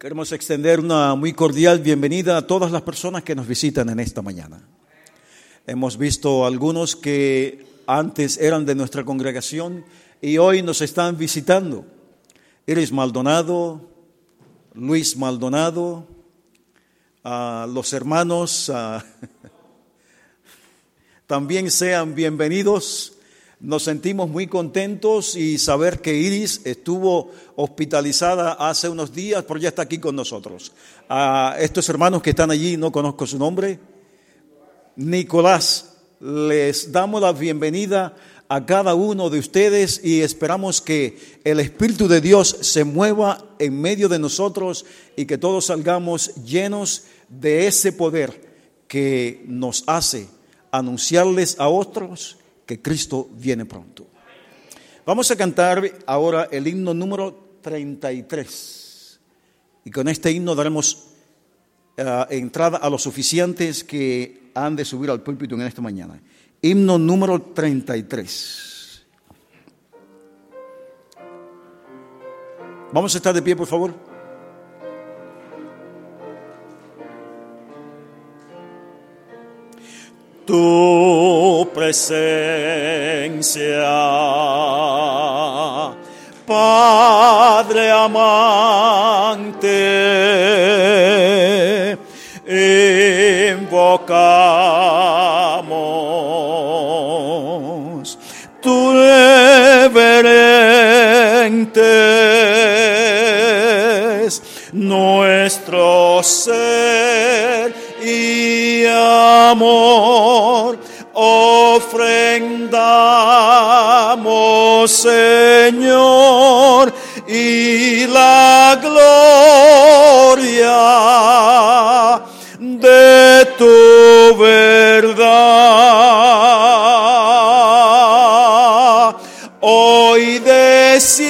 Queremos extender una muy cordial bienvenida a todas las personas que nos visitan en esta mañana. Hemos visto algunos que antes eran de nuestra congregación y hoy nos están visitando. Iris Maldonado, Luis Maldonado, a los hermanos, también sean bienvenidos nos sentimos muy contentos y saber que Iris estuvo hospitalizada hace unos días, pero ya está aquí con nosotros. A estos hermanos que están allí, no conozco su nombre, Nicolás, les damos la bienvenida a cada uno de ustedes y esperamos que el Espíritu de Dios se mueva en medio de nosotros y que todos salgamos llenos de ese poder que nos hace anunciarles a otros que Cristo viene pronto. Vamos a cantar ahora el himno número 33. Y con este himno daremos eh, entrada a los oficiantes que han de subir al púlpito en esta mañana. Himno número 33. Vamos a estar de pie, por favor. Tu presencia. Padre amante, invocamos tu reverente nuestro ser y amor ofrendamos, Señor, y la gloria de tu verdad. Hoy descienda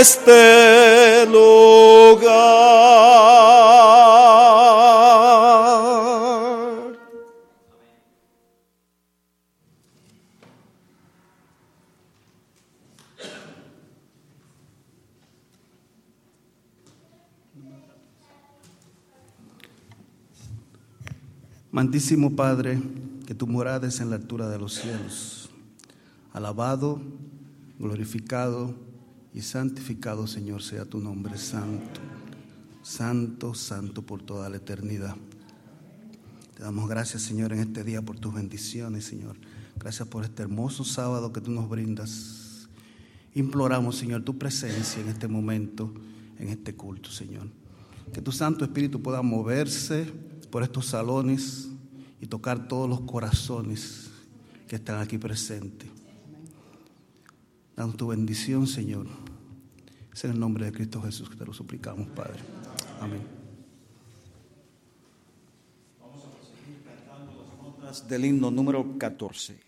este lugar. Mantísimo Padre, que tu morada es en la altura de los cielos. Alabado, glorificado y santificado, Señor, sea tu nombre santo. Santo, santo por toda la eternidad. Te damos gracias, Señor, en este día por tus bendiciones, Señor. Gracias por este hermoso sábado que tú nos brindas. Imploramos, Señor, tu presencia en este momento, en este culto, Señor. Que tu Santo Espíritu pueda moverse por estos salones y tocar todos los corazones que están aquí presentes. Danos tu bendición, Señor. Es en el nombre de Cristo Jesús que te lo suplicamos, Padre. Amén. Vamos a seguir cantando las notas del himno número 14.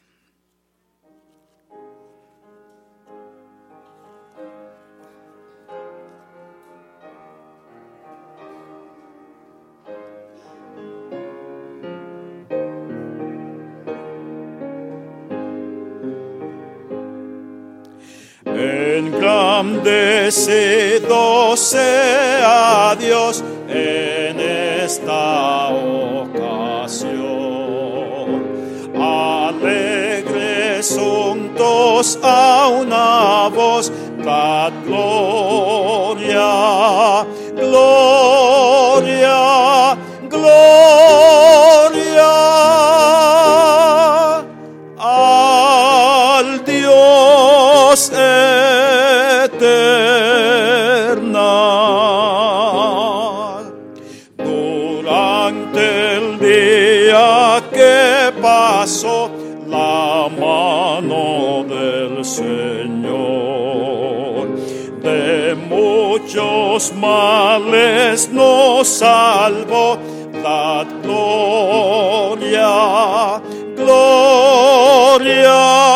Engrandecido sea Dios en esta ocasión. Alegres juntos a muchos males nos salvó. Gloria, gloria, gloria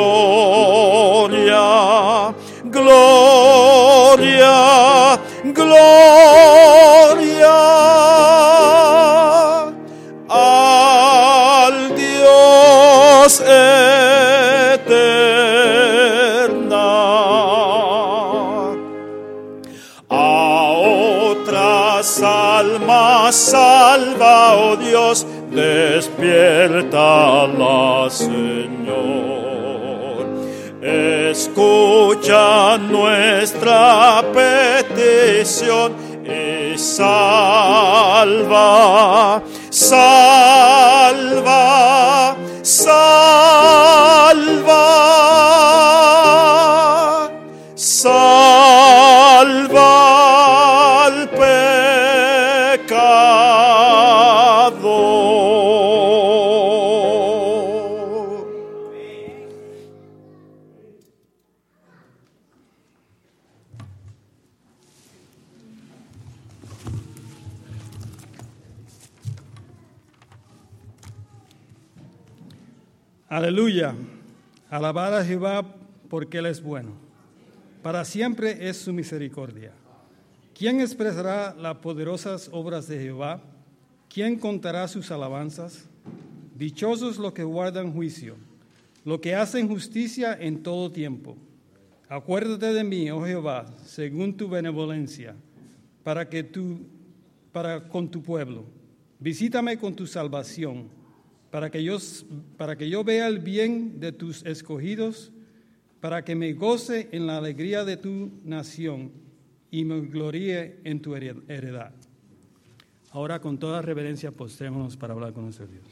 gloria, gloria, gloria al Dios eterna. A otras almas salva, oh Dios, despierta la Señor. Escucha nuestra petición Alabad a Jehová porque Él es bueno. Para siempre es su misericordia. ¿Quién expresará las poderosas obras de Jehová? ¿Quién contará sus alabanzas? Dichosos los que guardan juicio, los que hacen justicia en todo tiempo. Acuérdate de mí, oh Jehová, según tu benevolencia, para que tú para con tu pueblo. Visítame con tu salvación para que yo, para que yo vea el bien de tus escogidos, para que me goce en la alegría de tu nación y me gloríe en tu hered- heredad. Ahora con toda reverencia postrémonos para hablar con nuestro Dios.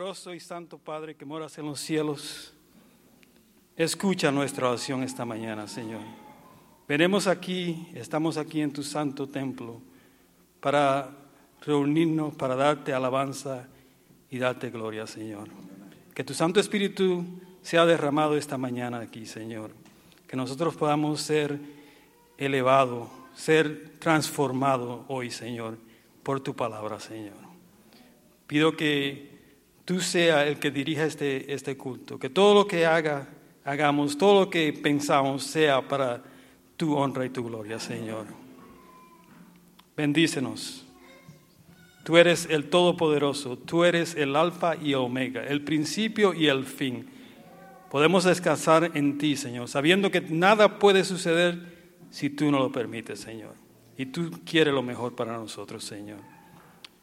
Y santo Padre que moras en los cielos, escucha nuestra oración esta mañana, Señor. Venimos aquí, estamos aquí en tu santo templo para reunirnos, para darte alabanza y darte gloria, Señor. Que tu Santo Espíritu sea derramado esta mañana aquí, Señor. Que nosotros podamos ser elevados, ser transformados hoy, Señor, por tu palabra, Señor. Pido que tú sea el que dirija este, este culto, que todo lo que haga, hagamos, todo lo que pensamos sea para tu honra y tu gloria, Señor. Bendícenos. Tú eres el Todopoderoso, tú eres el Alfa y Omega, el principio y el fin. Podemos descansar en ti, Señor, sabiendo que nada puede suceder si tú no lo permites, Señor. Y tú quieres lo mejor para nosotros, Señor.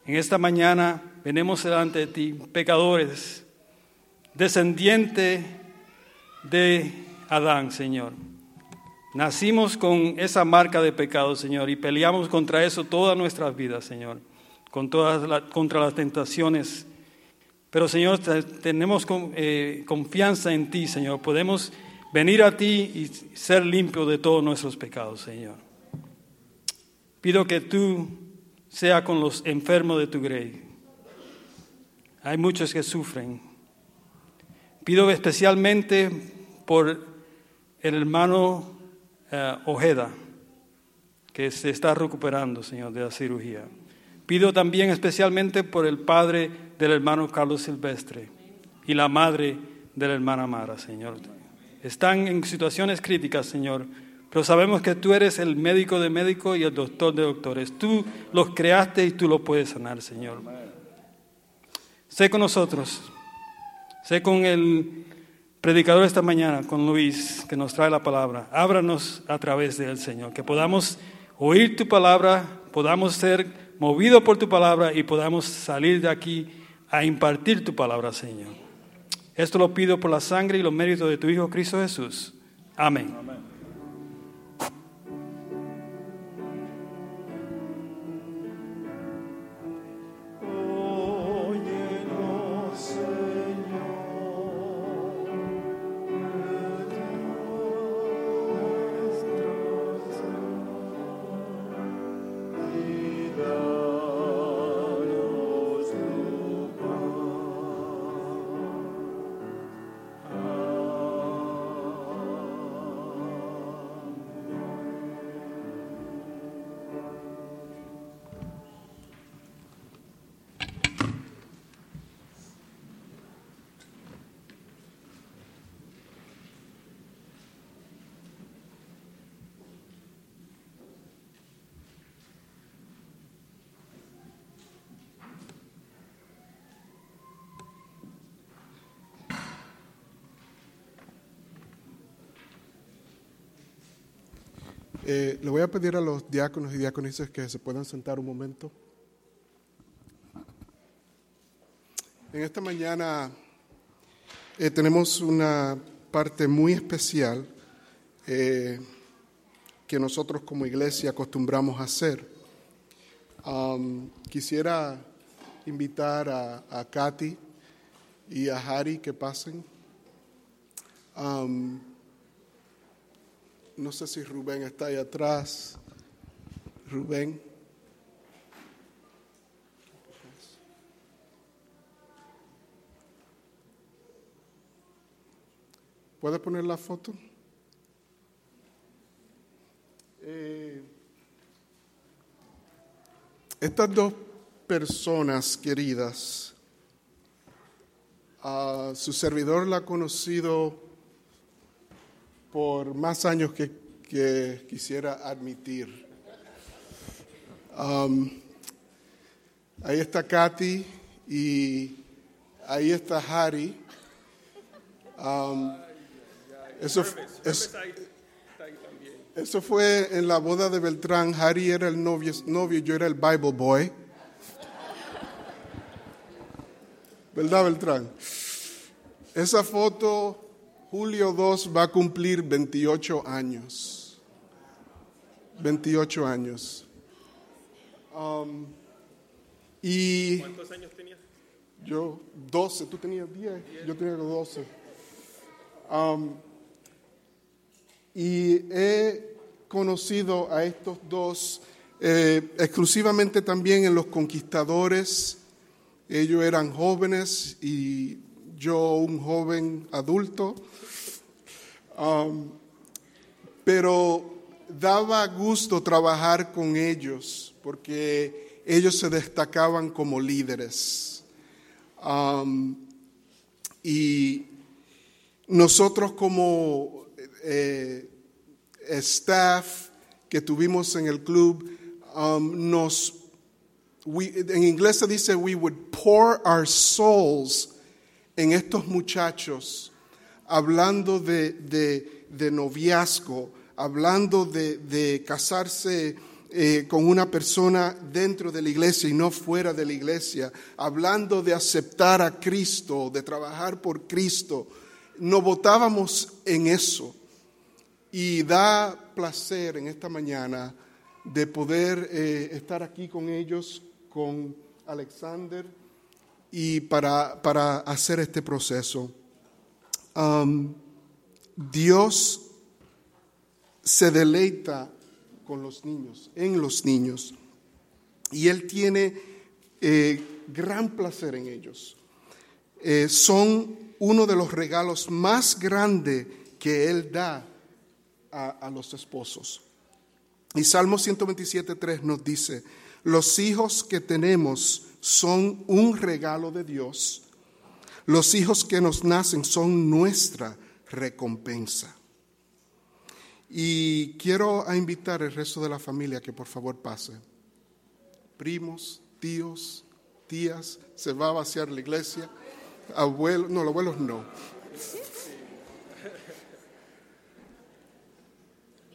En esta mañana venimos delante de ti, pecadores, descendiente de Adán, Señor. Nacimos con esa marca de pecado, Señor, y peleamos contra eso todas nuestras vidas, Señor, contra las tentaciones. Pero, Señor, te- tenemos eh, confianza en ti, Señor. Podemos venir a ti y ser limpios de todos nuestros pecados, Señor. Pido que tú sea con los enfermos de tu grey. Hay muchos que sufren. Pido especialmente por el hermano eh, Ojeda, que se está recuperando, Señor, de la cirugía. Pido también especialmente por el padre del hermano Carlos Silvestre y la madre de la hermana Mara, Señor. Están en situaciones críticas, Señor, pero sabemos que tú eres el médico de médicos y el doctor de doctores. Tú los creaste y tú los puedes sanar, Señor. Sé con nosotros, sé con el predicador esta mañana, con Luis, que nos trae la palabra. Ábranos a través de él, Señor, que podamos oír tu palabra, podamos ser movidos por tu palabra y podamos salir de aquí a impartir tu palabra, Señor. Esto lo pido por la sangre y los méritos de tu Hijo Cristo Jesús. Amén. Óyenos, Eh, le voy a pedir a los diáconos y diaconisas que se puedan sentar un momento. En esta mañana eh, tenemos una parte muy especial eh, que nosotros como iglesia acostumbramos a hacer. Quisiera invitar a, a Katy y a Harry que pasen. Um, no sé si Rubén está ahí atrás. Rubén. ¿Puede poner la foto? Eh, estas dos personas queridas, ah, su servidor la ha conocido por más años que, que quisiera admitir. Um, ahí está Katy y ahí está Harry. Um, eso, es- eso fue en la boda de Beltrán. Harry era el novio, novio yo era el Bible Boy. ¿Verdad, Beltrán? Esa foto Julio 2 va a cumplir 28 años. 28 años. Um, y ¿Cuántos años tenías? yo 12, tú tenías 10, yo tenía 12. Um, y he conocido a estos dos eh, exclusivamente también en los conquistadores. Ellos eran jóvenes y yo un joven adulto. Um, pero daba gusto trabajar con ellos porque ellos se destacaban como líderes. Um, y nosotros como eh, staff que tuvimos en el club, um, nos, en inglés se dice, we would pour our souls en estos muchachos, hablando de, de- noviazgo, hablando de, casarse eh, con una persona dentro de la iglesia y no fuera de la iglesia, hablando de aceptar a Cristo, de trabajar por Cristo. Nos votábamos en eso. Y da placer en esta mañana de poder eh, estar aquí con ellos, con Alexander, y para, para hacer este proceso. Dios se deleita con los niños, en los niños, y Él tiene eh, gran placer en ellos. Eh, son uno de los regalos más grandes que Él da a, a los esposos. Y Salmo 127.3 nos dice, Los hijos que tenemos son un regalo de Dios. Los hijos que nos nacen son nuestra recompensa. Y quiero invitar al resto de la familia que por favor pase. Primos, tíos, tías, se va a vaciar la iglesia. Abuelos, no, los abuelos no.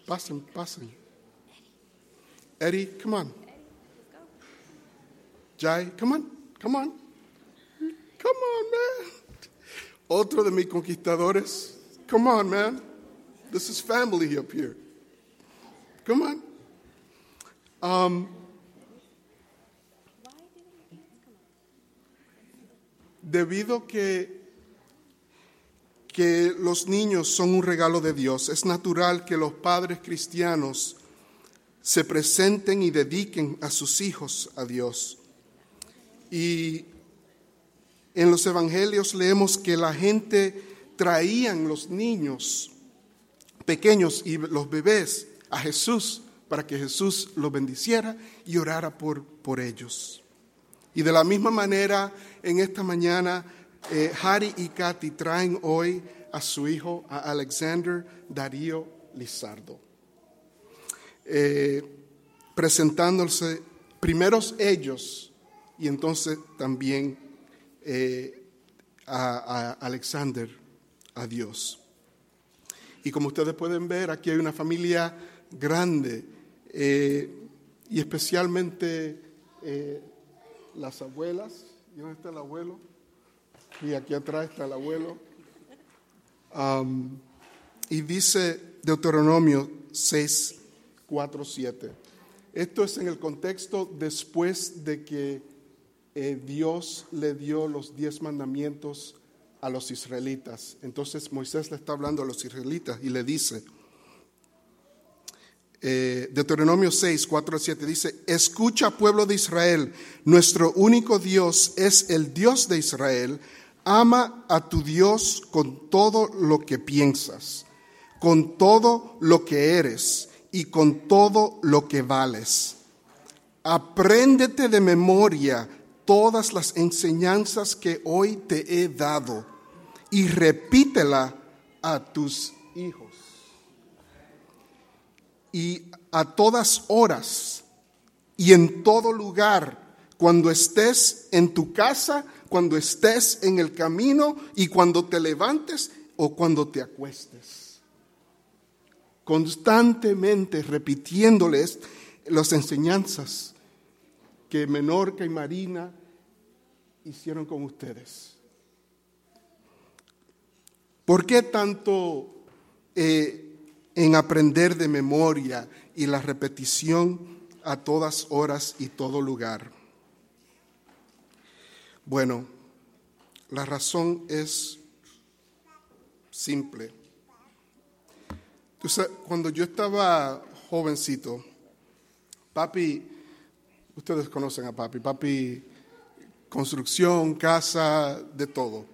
Pasen, pasen. Eddie, come on. Jai, come on, come on. Come on, man. Otro de mis conquistadores. Come on, man. This is family up here. Come on. Um, debido que, que los niños son un regalo de Dios, es natural que los padres cristianos se presenten y dediquen a sus hijos a Dios. Y en los evangelios leemos que la gente traían los niños pequeños y los bebés a Jesús para que Jesús los bendiciera y orara por, por ellos. Y de la misma manera, en esta mañana, eh, Harry y Katy traen hoy a su hijo, a Alexander Darío Lizardo, eh, presentándose primeros ellos y entonces también eh, a, Alexander a Dios. Y como ustedes pueden ver, aquí hay una familia grande eh, y especialmente eh, las abuelas. ¿Y dónde está el abuelo? Y aquí atrás está el abuelo. Y dice Deuteronomio 6, 4, 7. Esto es en el contexto después de que eh, Dios le dio los diez mandamientos a los israelitas. Entonces Moisés le está hablando a los israelitas y le dice, eh, Deuteronomio 6, 4 7 dice, escucha pueblo de Israel, nuestro único Dios es el Dios de Israel, ama a tu Dios con todo lo que piensas, con todo lo que eres y con todo lo que vales. Apréndete de memoria todas las enseñanzas que hoy te he dado y repítela a tus hijos. Y a todas horas y en todo lugar, cuando estés en tu casa, cuando estés en el camino y cuando te levantes o cuando te acuestes. Constantemente repitiéndoles las enseñanzas que Menorca y Marina hicieron con ustedes. ¿Por qué tanto eh, en aprender de memoria y la repetición a todas horas y todo lugar? Bueno, la razón es simple. cuando yo estaba jovencito, papi, ustedes conocen a papi, papi, construcción, casa, de todo.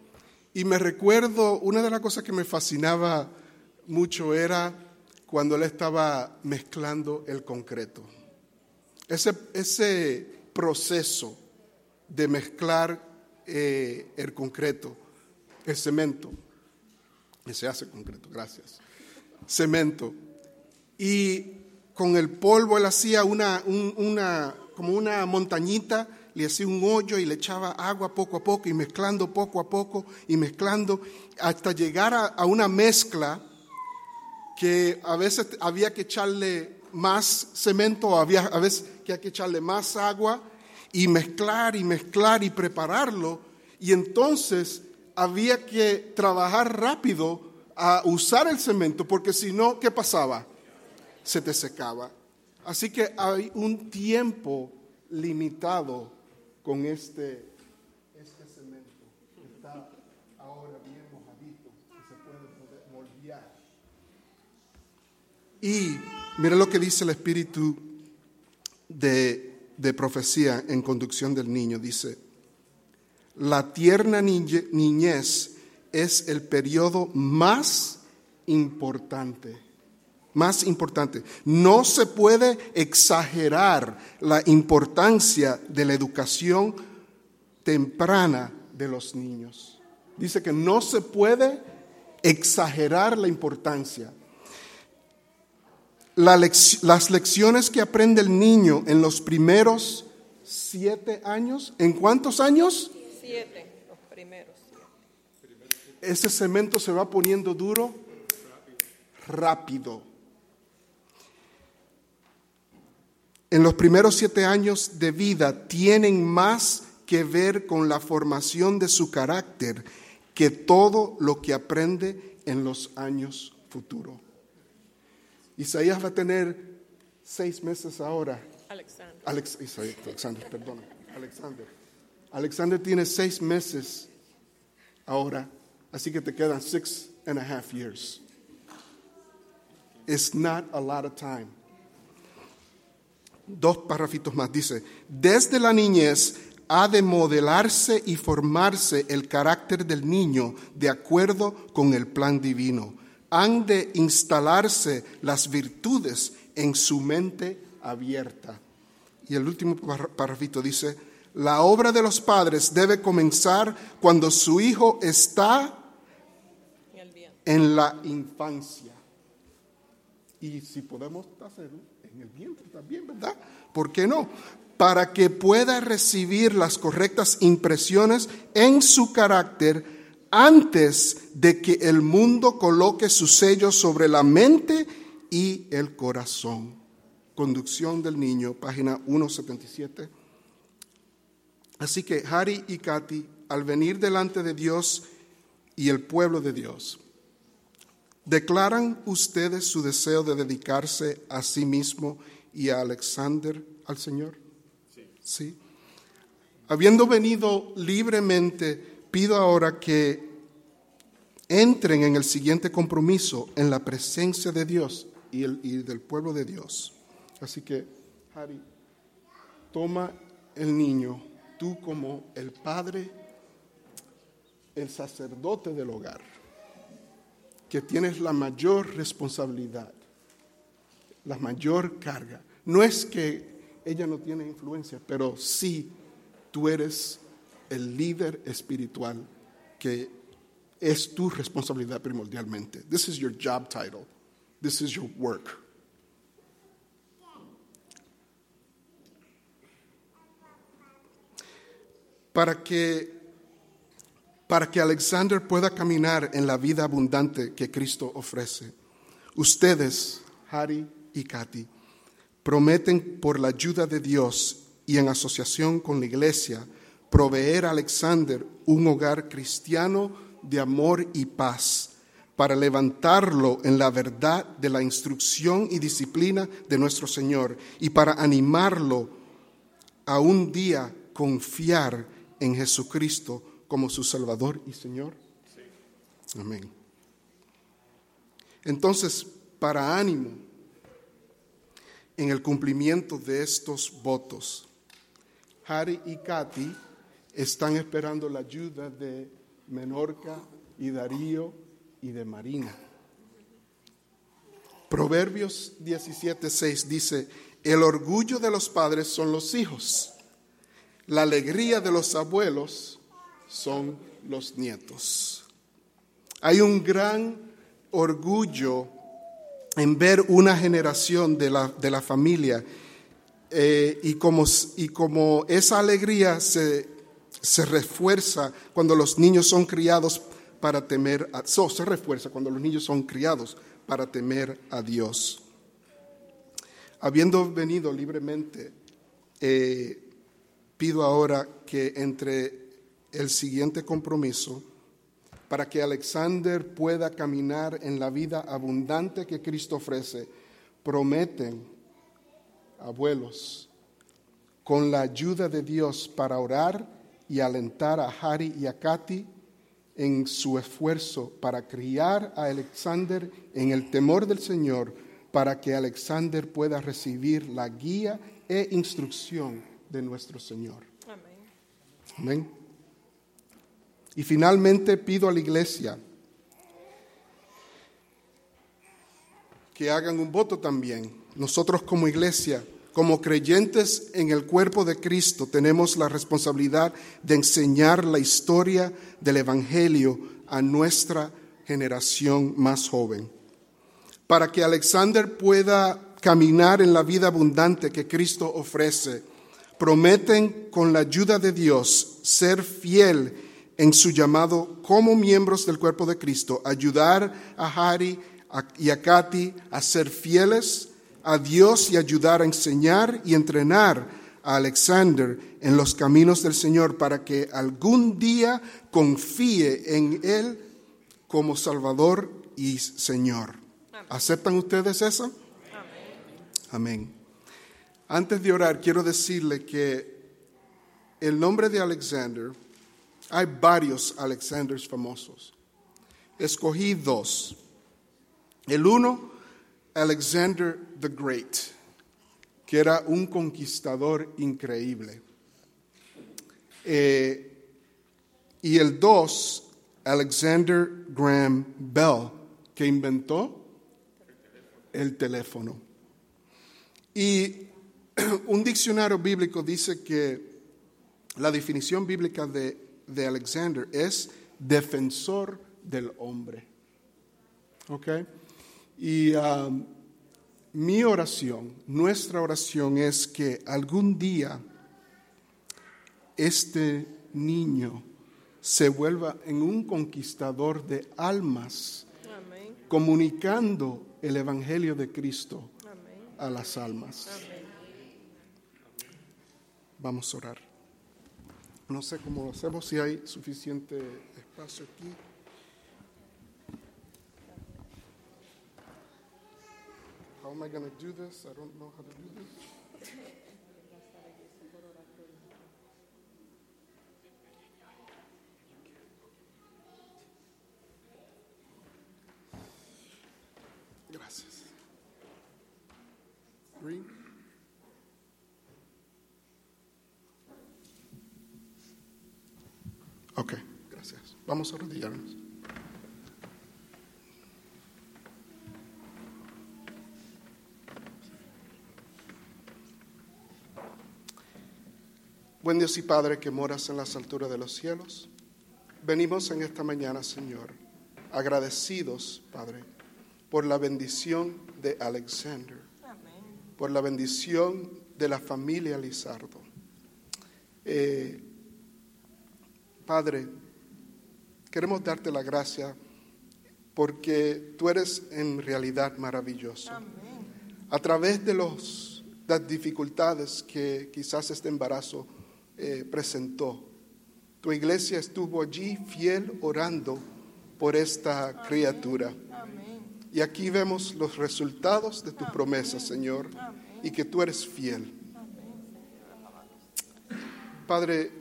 Y me recuerdo, una de las cosas que me fascinaba mucho era cuando él estaba mezclando el concreto. Ese, ese proceso de mezclar eh, el concreto, el cemento, que se hace concreto, gracias, cemento. Y con el polvo él hacía una, una, como una montañita le hacía un hoyo y le echaba agua poco a poco y mezclando poco a poco y mezclando hasta llegar a, una mezcla que a veces había que echarle más cemento, había a veces que hay que echarle más agua y mezclar y mezclar y prepararlo. Y entonces había que trabajar rápido a usar el cemento porque si no, ¿qué pasaba? Se te secaba. Así que hay un tiempo limitado con este, este cemento que está ahora bien mojadito, que se puede moldear. Y mira lo que dice el espíritu de, de profecía en conducción del niño. Dice, la tierna niñez es el periodo más importante. Más importante. No se puede exagerar la importancia de la educación temprana de los niños. Dice que no se puede exagerar la importancia. La lec- las lecciones que aprende el niño en los primeros siete años, ¿en cuántos años? Siete, los primeros. ese cemento se va poniendo duro rápido. En los primeros siete años de vida tienen más que ver con la formación de su carácter que todo lo que aprende en los años futuros. Isaías va a tener seis meses ahora Alexander. Alex, Isaías, Alexander, perdón, Alexander. Alexander tiene seis meses ahora, así que te quedan six and a half years. It's not a lot of time. Dos párrafitos más dice, desde la niñez ha de modelarse y formarse el carácter del niño de acuerdo con el plan divino. Han de instalarse las virtudes en su mente abierta. Y el último párrafito dice, la obra de los padres debe comenzar cuando su hijo está en la infancia. Y si podemos hacerlo el vientre también, ¿verdad? ¿Por qué no? Para que pueda recibir las correctas impresiones en su carácter antes de que el mundo coloque su sello sobre la mente y el corazón. Conducción del niño, página 177. Así que Harry y Katy, al venir delante de Dios y el pueblo de Dios, ¿declaran ustedes su deseo de dedicarse a sí mismo y a Alexander al Señor? Sí. Habiendo venido libremente, pido ahora que entren en el siguiente compromiso en la presencia de Dios y, el- y del pueblo de Dios. Así que, Harry, toma el niño, tú como el padre, el sacerdote del hogar, que tienes la mayor responsabilidad, la mayor carga. No es que ella no tiene influencia, pero sí tú eres el líder espiritual que es tu responsabilidad primordialmente. This is your job title. This is your work. Para que para que Alexander pueda caminar en la vida abundante que Cristo ofrece. Ustedes, Harry y Katy, prometen por la ayuda de Dios y en asociación con la iglesia proveer a Alexander un hogar cristiano de amor y paz para levantarlo en la verdad de la instrucción y disciplina de nuestro Señor y para animarlo a un día confiar en Jesucristo como su Salvador y Señor. Amén. Entonces, para ánimo en el cumplimiento de estos votos, Harry y Katy están esperando la ayuda de Menorca y Darío y de Marina. Proverbios 17:6 dice, el orgullo de los padres son los hijos, la alegría de los abuelos son los nietos. Hay un gran orgullo en ver una generación de la, de la familia eh, y, como, y como esa alegría se, se refuerza cuando los niños son criados para temer a so, se refuerza cuando los niños son criados para temer a Dios. Habiendo venido libremente, eh, pido ahora que entre el siguiente compromiso para que Alexander pueda caminar en la vida abundante que Cristo ofrece, prometen, abuelos, con la ayuda de Dios para orar y alentar a Harry y a Katy en su esfuerzo para criar a Alexander en el temor del Señor, para que Alexander pueda recibir la guía e instrucción de nuestro Señor. Amén. Amén. Y finalmente pido a la iglesia que hagan un voto también. Nosotros como iglesia, como creyentes en el cuerpo de Cristo, tenemos la responsabilidad de enseñar la historia del Evangelio a nuestra generación más joven. Para que Alexander pueda caminar en la vida abundante que Cristo ofrece, prometen con la ayuda de Dios ser fiel en su llamado como miembros del cuerpo de Cristo, ayudar a Harry y a Katy a ser fieles a Dios y ayudar a enseñar y entrenar a Alexander en los caminos del Señor para que algún día confíe en Él como Salvador y Señor. ¿Aceptan ustedes eso? Amén. Antes de orar, quiero decirle que el nombre de Alexander, hay varios Alexanders famosos. Escogí dos. El uno, Alexander the Great, que era un conquistador increíble. Eh, y el dos, Alexander Graham Bell, que inventó el teléfono. Y un diccionario bíblico dice que la definición bíblica de, de Alexander es defensor del hombre. ¿Ok? Y um, mi oración, nuestra oración es que algún día este niño se vuelva en un conquistador de almas, Amén. comunicando el Evangelio de Cristo Amén. a las almas. Amén. Vamos a orar. No sé cómo lo hacemos, si hay suficiente espacio aquí. How am I going to do this? I don't know how to do this. Ok, gracias. Vamos a arrodillarnos. Buen Dios y Padre que moras en las alturas de los cielos, venimos en esta mañana, Señor, agradecidos, Padre, por la bendición de Alexander, Amén. por la bendición de la familia Lizardo. Eh, Padre, queremos darte la gracia porque tú eres en realidad maravilloso. Amén. A través de los, las dificultades que quizás este embarazo eh, presentó, tu iglesia estuvo allí fiel orando por esta criatura. Amén. Y aquí vemos los resultados de tus promesas, Señor, y que tú eres fiel. Padre,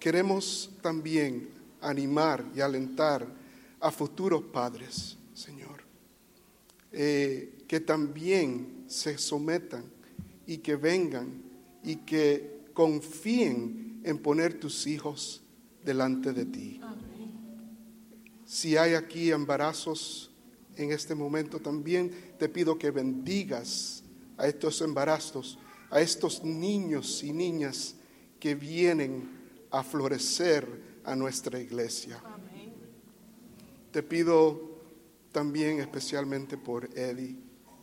queremos también animar y alentar a futuros padres, Señor, eh, que también se sometan y que vengan y que confíen en poner tus hijos delante de ti. Si hay aquí embarazos en este momento, también te pido que bendigas a estos embarazos, a estos niños y niñas que vienen a florecer a nuestra iglesia. Amén. Te pido también especialmente por Eddie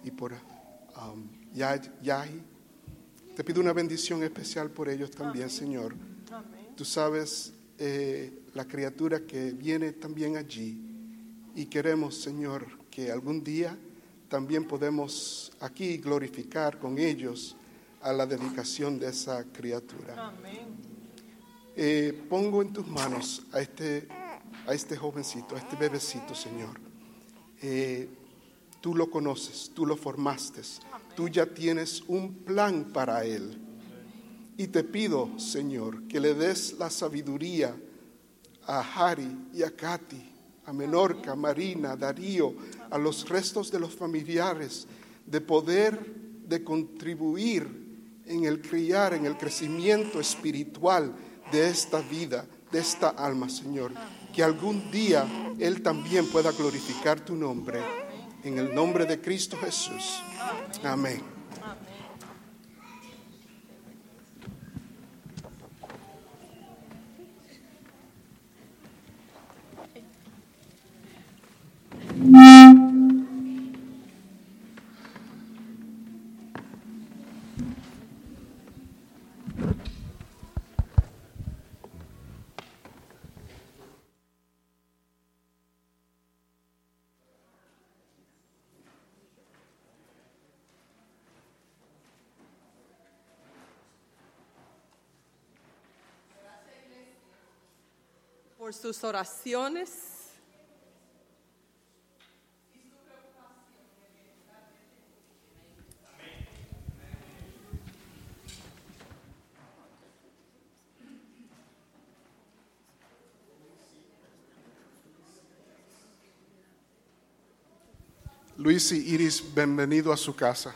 y por um, Yah- Yahi. Te pido una bendición especial por ellos también, Señor. Amén. Tú sabes eh, la criatura que viene también allí y queremos, Señor, que algún día también podemos aquí glorificar con ellos a la dedicación de esa criatura. Amén. Eh, pongo en tus manos a este, a este jovencito, a este bebecito, Señor. Eh, tú lo conoces, tú lo formaste, tú ya tienes un plan para él. Y te pido, Señor, que le des la sabiduría a Harry y a Katy, a Menorca, a Marina, a Darío, a los restos de los familiares, de poder, de contribuir en el criar, en el crecimiento espiritual de esta vida, de esta alma, Señor. Que algún día Él también pueda glorificar tu nombre En el nombre de Cristo Jesús. Amén. Por sus oraciones. Luis y Iris, bienvenido a su casa.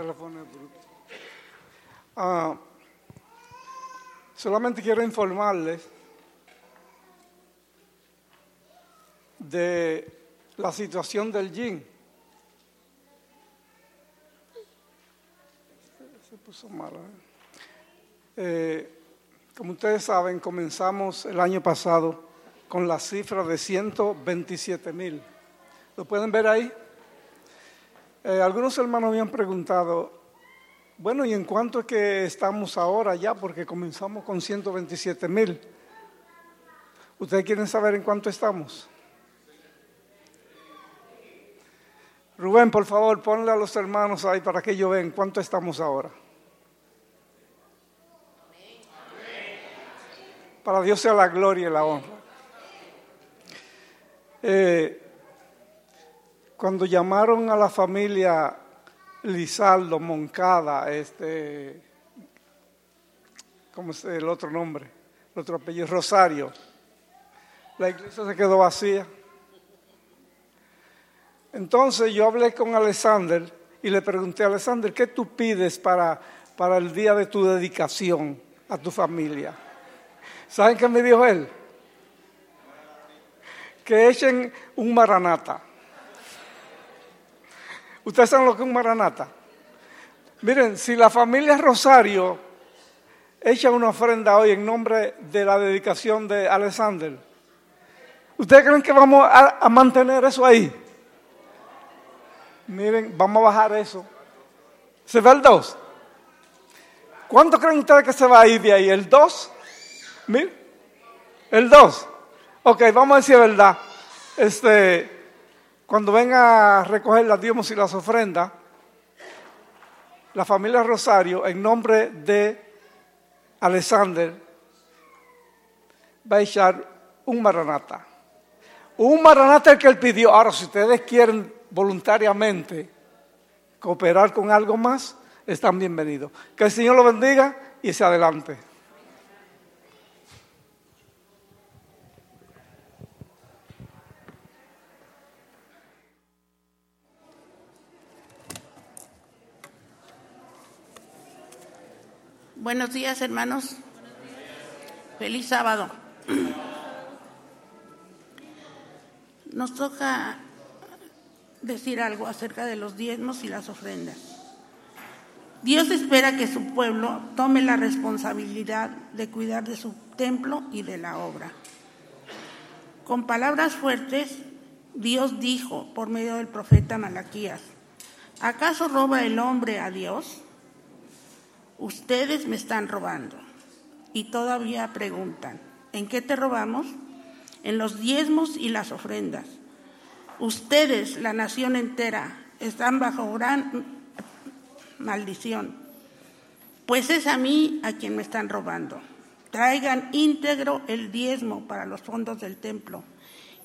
Teléfono. Ah, solamente quiero informarles de la situación del yin. ¿eh? Eh, como ustedes saben, comenzamos el año pasado con la cifra de 127 mil. ¿Lo pueden ver ahí? Eh, algunos hermanos han preguntado, bueno, ¿y en cuánto es que estamos ahora ya? Porque comenzamos con 127 mil. ¿Ustedes quieren saber en cuánto estamos? Rubén, por favor, ponle a los hermanos ahí para que ellos vean cuánto estamos ahora. Para Dios sea la gloria y la honra. Eh, cuando llamaron a la familia Lizaldo, Moncada, este, ¿cómo es el otro nombre? El otro apellido, Rosario. La iglesia se quedó vacía. Entonces yo hablé con Alexander y le pregunté a Alexander, ¿qué tú pides para, para el día de tu dedicación a tu familia? ¿Saben qué me dijo él? Que echen un maranata. ¿Ustedes saben lo que es un maranata? Miren, si la familia Rosario echa una ofrenda hoy en nombre de la dedicación de Alexander, ¿ustedes creen que vamos a, mantener eso ahí? Miren, vamos a bajar eso. ¿Se va el 2? ¿Cuánto creen ustedes que se va a ir de ahí? ¿El 2? Miren, el 2. Ok, vamos a decir verdad. Este, cuando venga a recoger las diezmos y las ofrendas, la familia Rosario, en nombre de Alexander, va a echar un maranata. Un maranata el que él pidió. Ahora, si ustedes quieren voluntariamente cooperar con algo más, están bienvenidos. Que el Señor lo bendiga y se adelante. Buenos días, hermanos. Feliz sábado. Nos toca decir algo acerca de los diezmos y las ofrendas. Dios espera que su pueblo tome la responsabilidad de cuidar de su templo y de la obra. Con palabras fuertes, Dios dijo por medio del profeta Malaquías, ¿acaso roba el hombre a Dios? Ustedes me están robando. Y todavía preguntan, ¿en qué te robamos? En los diezmos y las ofrendas. Ustedes, la nación entera, están bajo gran maldición, pues es a mí a quien me están robando. traigan íntegro el diezmo para los fondos del templo,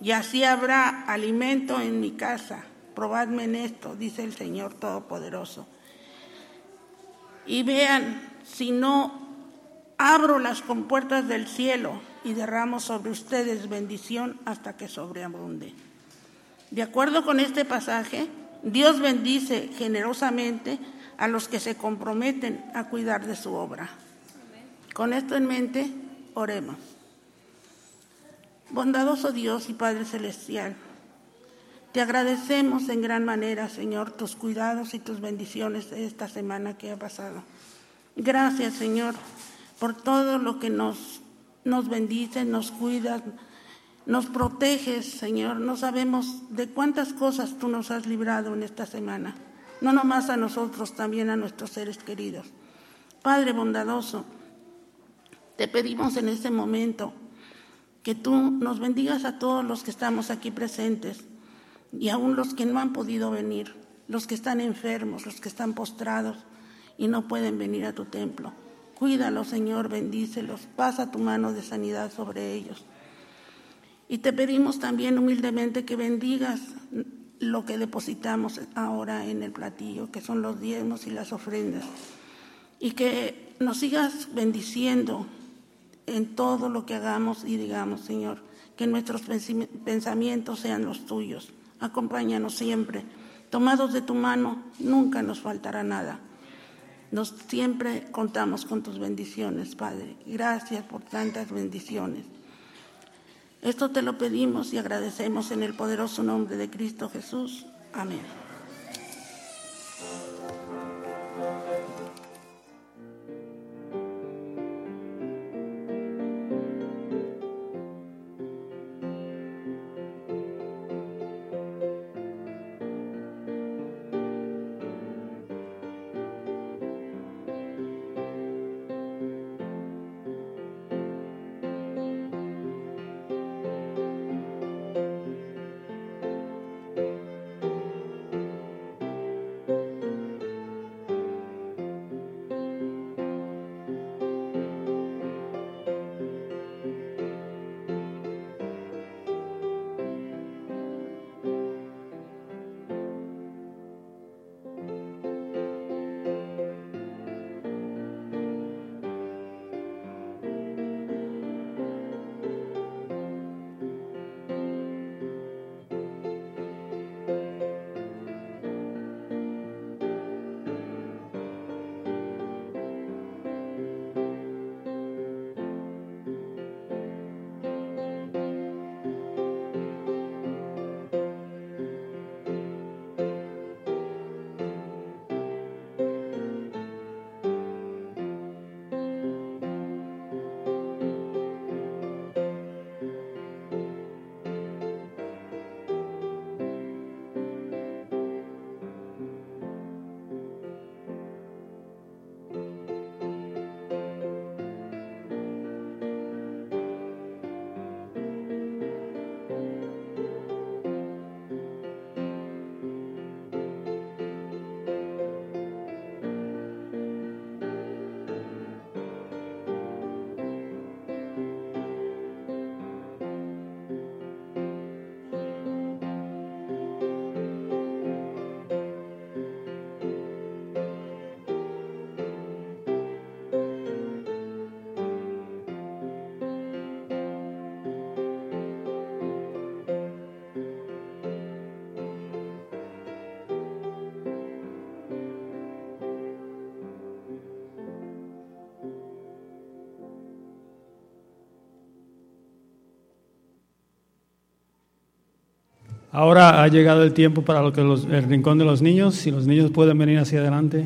y así habrá alimento en mi casa. Probadme en esto, dice el Señor Todopoderoso. Y vean, si no abro las compuertas del cielo y derramo sobre ustedes bendición hasta que sobreabunde. De acuerdo con este pasaje, Dios bendice generosamente a los que se comprometen a cuidar de su obra. Con esto en mente, oremos. Bondadoso Dios y Padre Celestial, te agradecemos en gran manera, Señor, tus cuidados y tus bendiciones de esta semana que ha pasado. Gracias, Señor, por todo lo que nos, nos bendices, nos cuidas, nos proteges, Señor. No sabemos de cuántas cosas tú nos has librado en esta semana. No nomás a nosotros, también a nuestros seres queridos. Padre bondadoso, te pedimos en este momento que tú nos bendigas a todos los que estamos aquí presentes y aún los que no han podido venir, los que están enfermos, los que están postrados y no pueden venir a tu templo. Cuídalos, Señor, bendícelos, pasa tu mano de sanidad sobre ellos. Y te pedimos también humildemente que bendigas lo que depositamos ahora en el platillo, que son los diezmos y las ofrendas, y que nos sigas bendiciendo en todo lo que hagamos y digamos, Señor, que nuestros pensamientos sean los tuyos. Acompáñanos siempre. Tomados de tu mano, nunca nos faltará nada. Nos siempre contamos con tus bendiciones, Padre. Gracias por tantas bendiciones. Esto te lo pedimos y agradecemos en el poderoso nombre de Cristo Jesús. Amén. Ahora ha llegado el tiempo para lo que los- el rincón de los niños, si los niños pueden venir hacia adelante.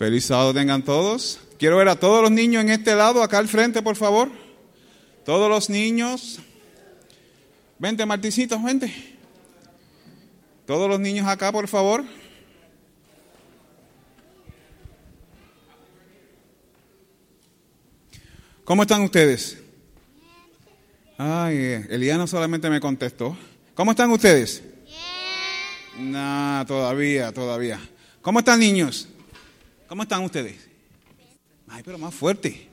Feliz sábado tengan todos. Quiero ver a todos los niños en este lado, acá al frente, por favor. Todos los niños. Vente, Martincito, vente. Todos los niños acá, por favor. ¿Cómo están ustedes? Ay, eh, Eliana solamente me contestó. ¿Cómo están ustedes? No, todavía, todavía. ¿Cómo están niños? ¿Cómo están ustedes? Ay, pero más fuerte.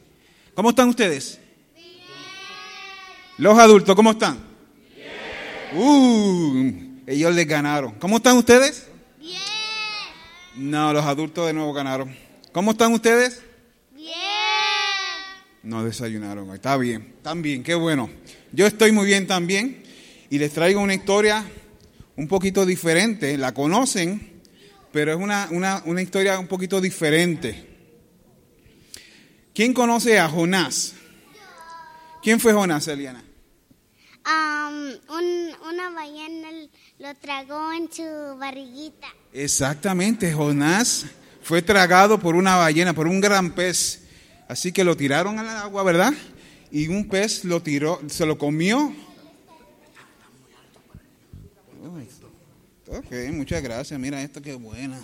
¿Cómo están ustedes? Los adultos, ¿cómo están? Uh, ellos les ganaron. ¿Cómo están ustedes? Bien, No, los adultos de nuevo ganaron. ¿Cómo están ustedes? bien. No desayunaron. Está bien, están bien, qué bueno. Yo estoy muy bien también y les traigo una historia un poquito diferente. La conocen, pero es una, una, una historia un poquito diferente. ¿Quién conoce a Jonás? ¿Quién fue Jonás, Eliana? Um, un- una ballena lo tragó en su barriguita. Exactamente, Jonás fue tragado por una ballena, por un gran pez. Así que lo tiraron al agua, ¿verdad? Y un pez lo tiró, se lo comió. Uy, Ok, muchas gracias. Mira esto, qué buena.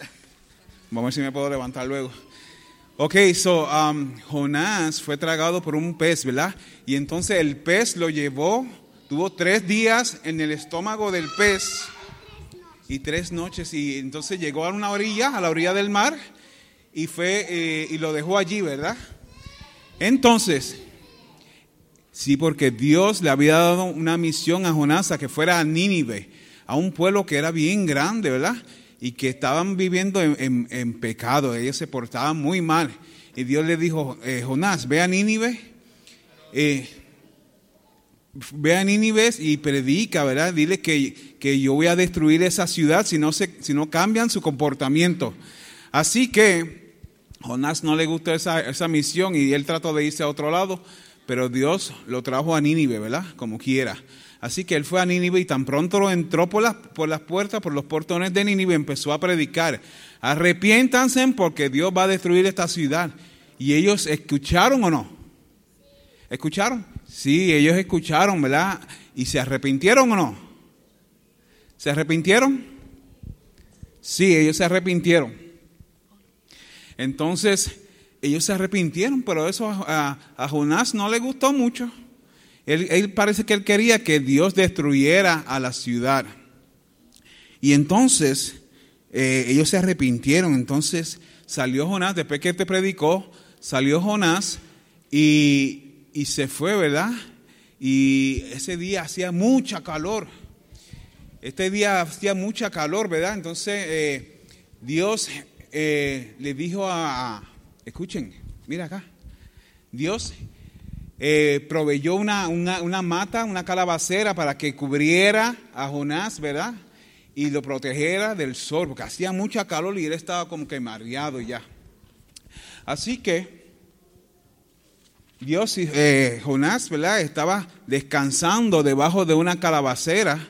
Vamos a ver si me puedo levantar luego. Ok, so um, Jonás fue tragado por un pez, ¿verdad? Y entonces el pez lo llevó, tuvo tres días en el estómago del pez y tres noches y entonces llegó a una orilla, a la orilla del mar y fue eh, y lo dejó allí, ¿verdad? Entonces, sí, porque Dios le había dado una misión a Jonás a que fuera a Nínive, a un pueblo que era bien grande, ¿verdad? Y que estaban viviendo en, en- pecado, ellos se portaban muy mal. Y Dios le dijo, eh, Jonás, ve a Nínive, eh, ve a Nínive y predica, ¿verdad? Dile que, que yo voy a destruir esa ciudad si no, se, si no cambian su comportamiento. Así que Jonás no le gustó esa, esa misión y él trató de irse a otro lado, pero Dios lo trajo a Nínive, ¿verdad? Como quiera. Así que él fue a Nínive y tan pronto lo entró por las, por las puertas, por los portones de Nínive, empezó a predicar. Arrepiéntanse porque Dios va a destruir esta ciudad. ¿Y ellos escucharon o no? ¿Escucharon? Sí, ellos escucharon, ¿verdad? ¿Y se arrepintieron o no? ¿Se arrepintieron? Sí, ellos se arrepintieron. Entonces, ellos se arrepintieron, pero eso a, a Jonás no le gustó mucho. Él, parece que él quería que Dios destruyera a la ciudad. Y entonces, eh, ellos se arrepintieron. Entonces, salió Jonás, después que te predicó, salió Jonás y, y se fue, ¿verdad? Y ese día hacía mucha calor. Este día hacía mucha calor, ¿verdad? Entonces eh, Dios eh, le dijo a- escuchen, mira acá, Dios eh, proveyó una, una, una mata, una calabacera para que cubriera a Jonás, ¿verdad? Y lo protegiera del sol, porque hacía mucha calor y él estaba como que mareado ya. Así que Dios, eh, Jonás, ¿verdad? Estaba descansando debajo de una calabacera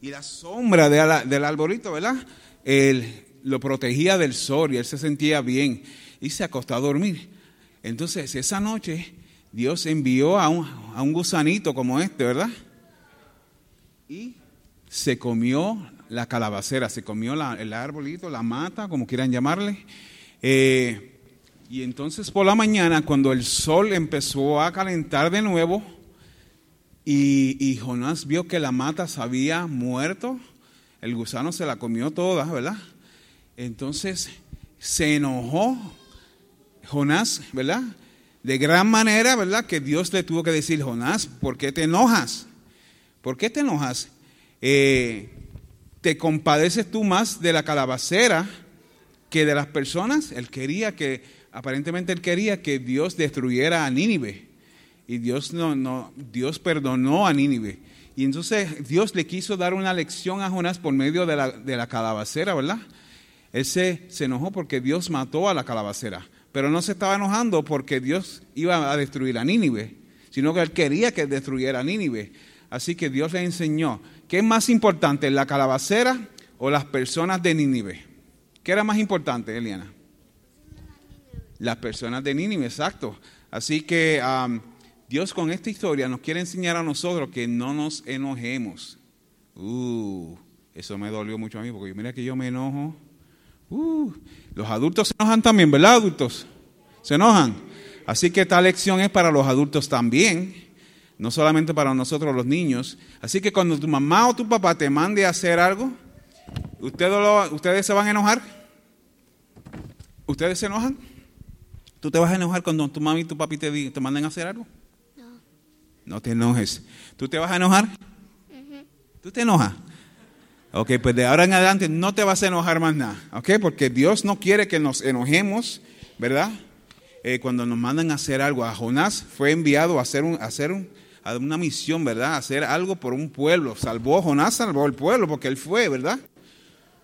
y la sombra del arbolito, ¿verdad? Él lo protegía del sol y él se sentía bien y se acostó a dormir. Entonces, esa noche, Dios envió a un, a un gusanito como este, ¿verdad? Y se comió la calabacera, se comió el arbolito, la mata, como quieran llamarle. Eh, y entonces por la mañana, cuando el sol empezó a calentar de nuevo, y, y Jonás vio que la mata se había muerto, el gusano se la comió toda, ¿verdad? Entonces se enojó Jonás, ¿verdad? De gran manera, ¿verdad? Que Dios le tuvo que decir, Jonás, ¿por qué te enojas? ¿Por qué te enojas? Eh, ¿Te compadeces tú más de la calabacera que de las personas? Él quería que, aparentemente él quería que Dios destruyera a Nínive. Y Dios no, no, Dios perdonó a Nínive. Y entonces Dios le quiso dar una lección a Jonás por medio de la, de la calabacera, ¿verdad? Él se, se enojó porque Dios mató a la calabacera. Pero no se estaba enojando porque Dios iba a destruir a Nínive, sino que él quería que destruyera a Nínive. Así que Dios le enseñó, ¿qué es más importante, la calabacera o las personas de Nínive? ¿Qué era más importante, Eliana? Las personas de Nínive, exacto. Así que Dios con esta historia nos quiere enseñar a nosotros que no nos enojemos. Uh, eso me dolió mucho a mí porque mira que yo me enojo. Uh, los adultos se enojan también, ¿verdad, adultos? Se enojan. Así que esta lección es para los adultos también, no solamente para nosotros los niños. Así que cuando tu mamá o tu papá te mande a hacer algo, ¿ustedes, lo- ¿ustedes se van a enojar? ¿Ustedes se enojan? ¿Tú te vas a enojar cuando tu mamá y tu papi te, te manden a hacer algo? No. No te enojes. ¿Tú te vas a enojar? ¿Tú te enojas? Ok, pues de ahora en adelante no te vas a enojar más nada, ok, porque Dios no quiere que nos enojemos, ¿verdad? Eh, cuando nos mandan a hacer algo, a Jonás fue enviado a hacer, un, a hacer un- a una misión, ¿verdad? A hacer algo por un pueblo. Salvó, Jonás salvó el pueblo porque él fue, ¿verdad?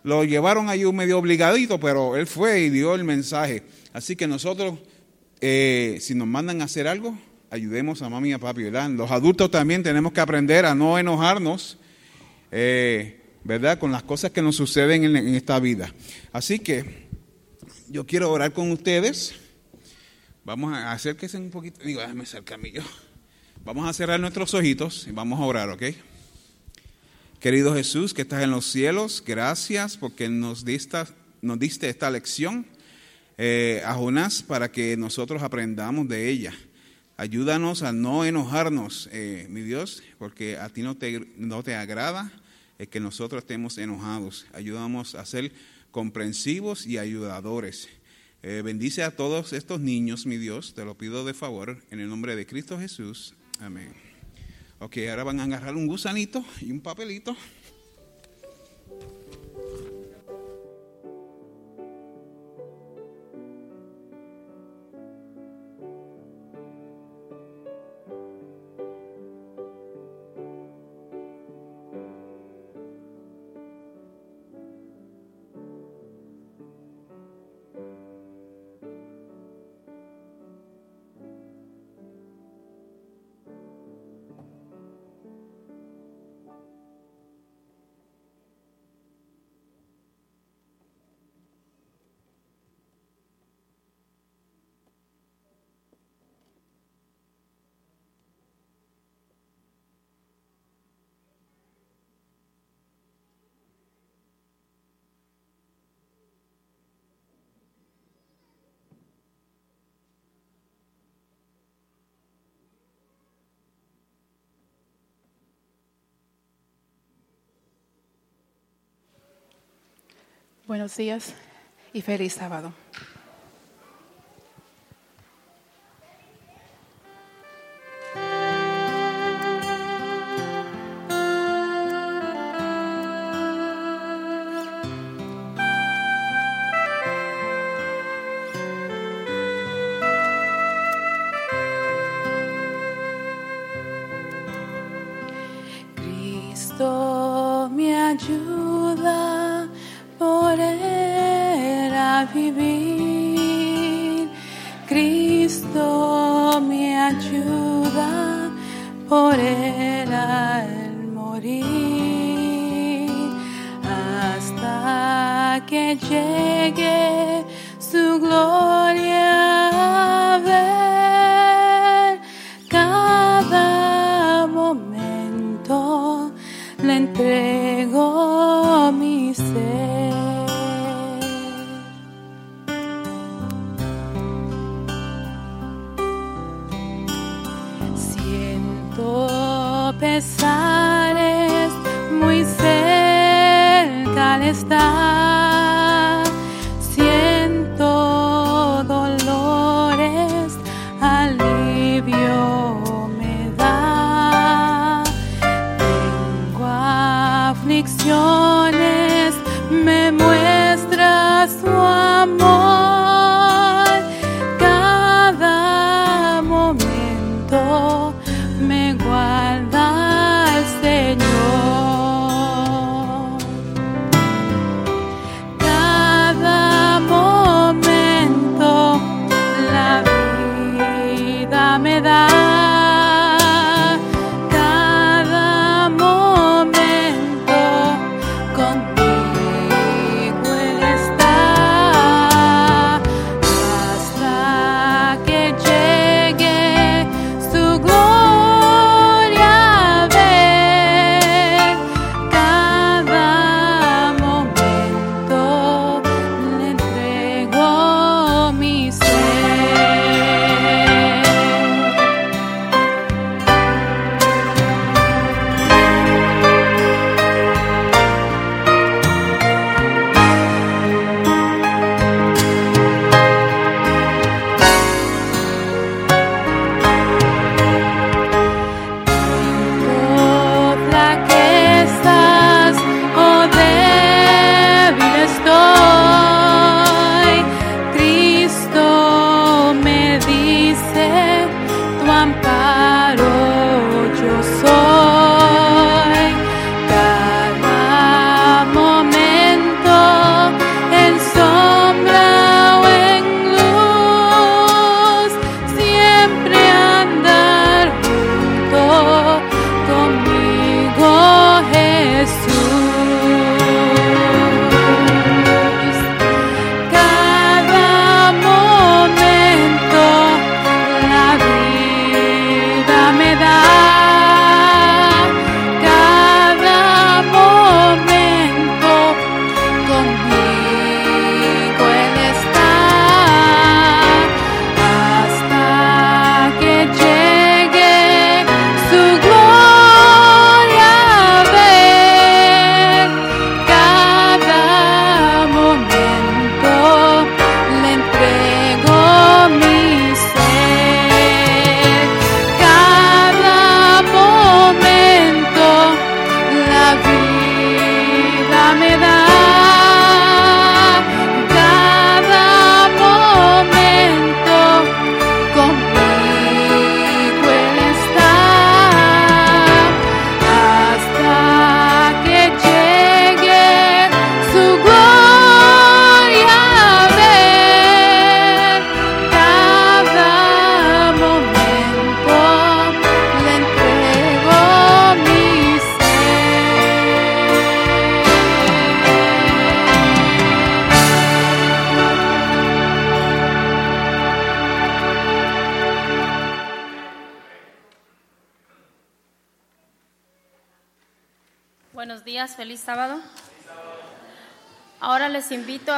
Lo llevaron allí medio obligadito, pero él fue y dio el mensaje. Así que nosotros, eh, si nos mandan a hacer algo, ayudemos a mami y a papi, ¿verdad? Los adultos también tenemos que aprender a no enojarnos, eh, ¿verdad? Con las cosas que nos suceden en, esta vida. Así que yo quiero orar con ustedes. Vamos a acérquense un poquito. Digo, déjame acercarme yo. Vamos a cerrar nuestros ojitos y vamos a orar, ¿ok? Querido Jesús, que estás en los cielos, gracias porque nos diste, nos diste esta lección eh, a Jonás para que nosotros aprendamos de ella. Ayúdanos a no enojarnos, eh, mi Dios, porque a ti no te, no te agrada el que nosotros estemos enojados. Ayúdanos a ser comprensivos y ayudadores. Eh, bendice a todos estos niños, mi Dios, te lo pido de favor, en el nombre de Cristo Jesús. Amén. Ok, ahora van a agarrar un gusanito y un papelito. Buenos días y feliz sábado.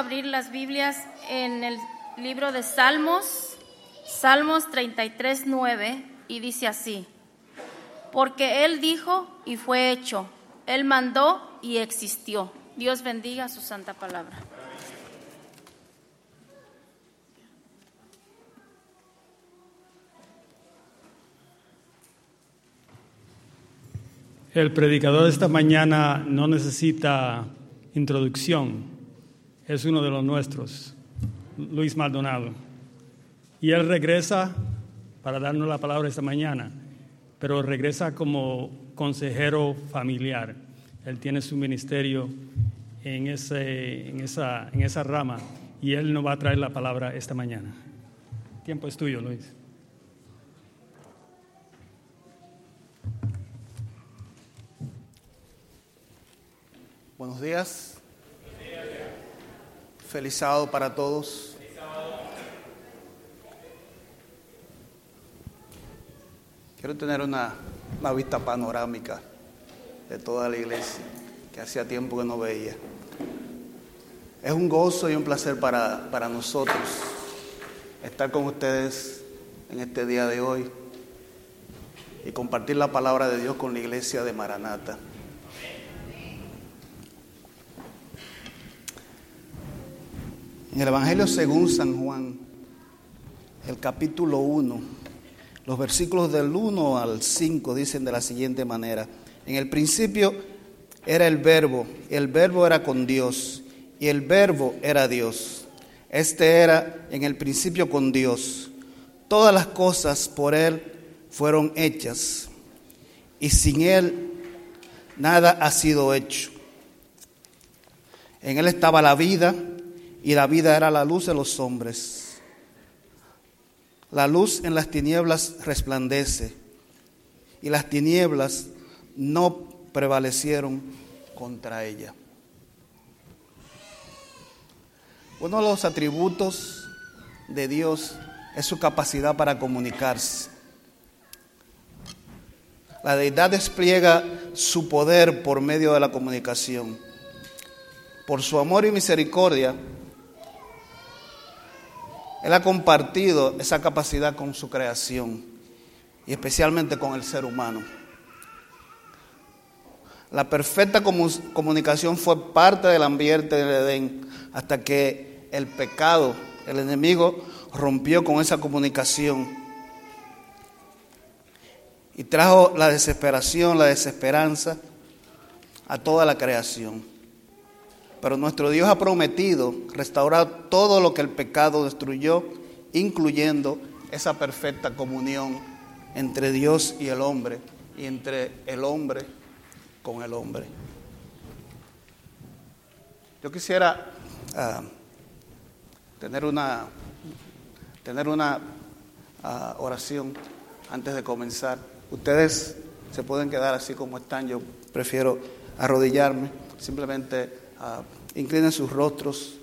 Abrir las Biblias en el libro de Salmos, Salmos 33, 9, y dice así, porque Él dijo y fue hecho, Él mandó y existió. Dios bendiga su santa palabra. El predicador de esta mañana no necesita introducción, es uno de los nuestros, Luis Maldonado. Y él regresa para darnos la palabra esta mañana, pero regresa como consejero familiar. Él tiene su ministerio en, ese, en, esa, en esa rama y él nos va a traer la palabra esta mañana. Tiempo es tuyo, Luis. Buenos días. Feliz sábado para todos. Quiero tener una, vista panorámica de toda la iglesia, que hacía tiempo que no veía. Es un gozo y un placer para, para nosotros estar con ustedes en este día de hoy y compartir la palabra de Dios con la iglesia de Maranata. En el Evangelio según San Juan, el capítulo 1, los versículos del 1 al 5 dicen de la siguiente manera, en el principio era el verbo, el verbo era con Dios y el verbo era Dios. Este era en el principio con Dios. Todas las cosas por Él fueron hechas y sin Él nada ha sido hecho. En Él estaba la vida y la vida era la luz de los hombres. La luz en las tinieblas resplandece y las tinieblas no prevalecieron contra ella. Uno de los atributos de Dios es su capacidad para comunicarse. La deidad despliega su poder por medio de la comunicación. Por su amor y misericordia, Él ha compartido esa capacidad con su creación y especialmente con el ser humano. La perfecta comunicación fue parte del ambiente del Edén hasta que el pecado, el enemigo, rompió con esa comunicación y trajo la desesperación, la desesperanza a toda la creación. Pero nuestro Dios ha prometido restaurar todo lo que el pecado destruyó, incluyendo esa perfecta comunión entre Dios y el hombre y entre el hombre con el hombre. Yo quisiera uh, tener una, tener una uh, oración antes de comenzar. Ustedes se pueden quedar así como están, yo prefiero arrodillarme, simplemente uh, inclinen sus rostros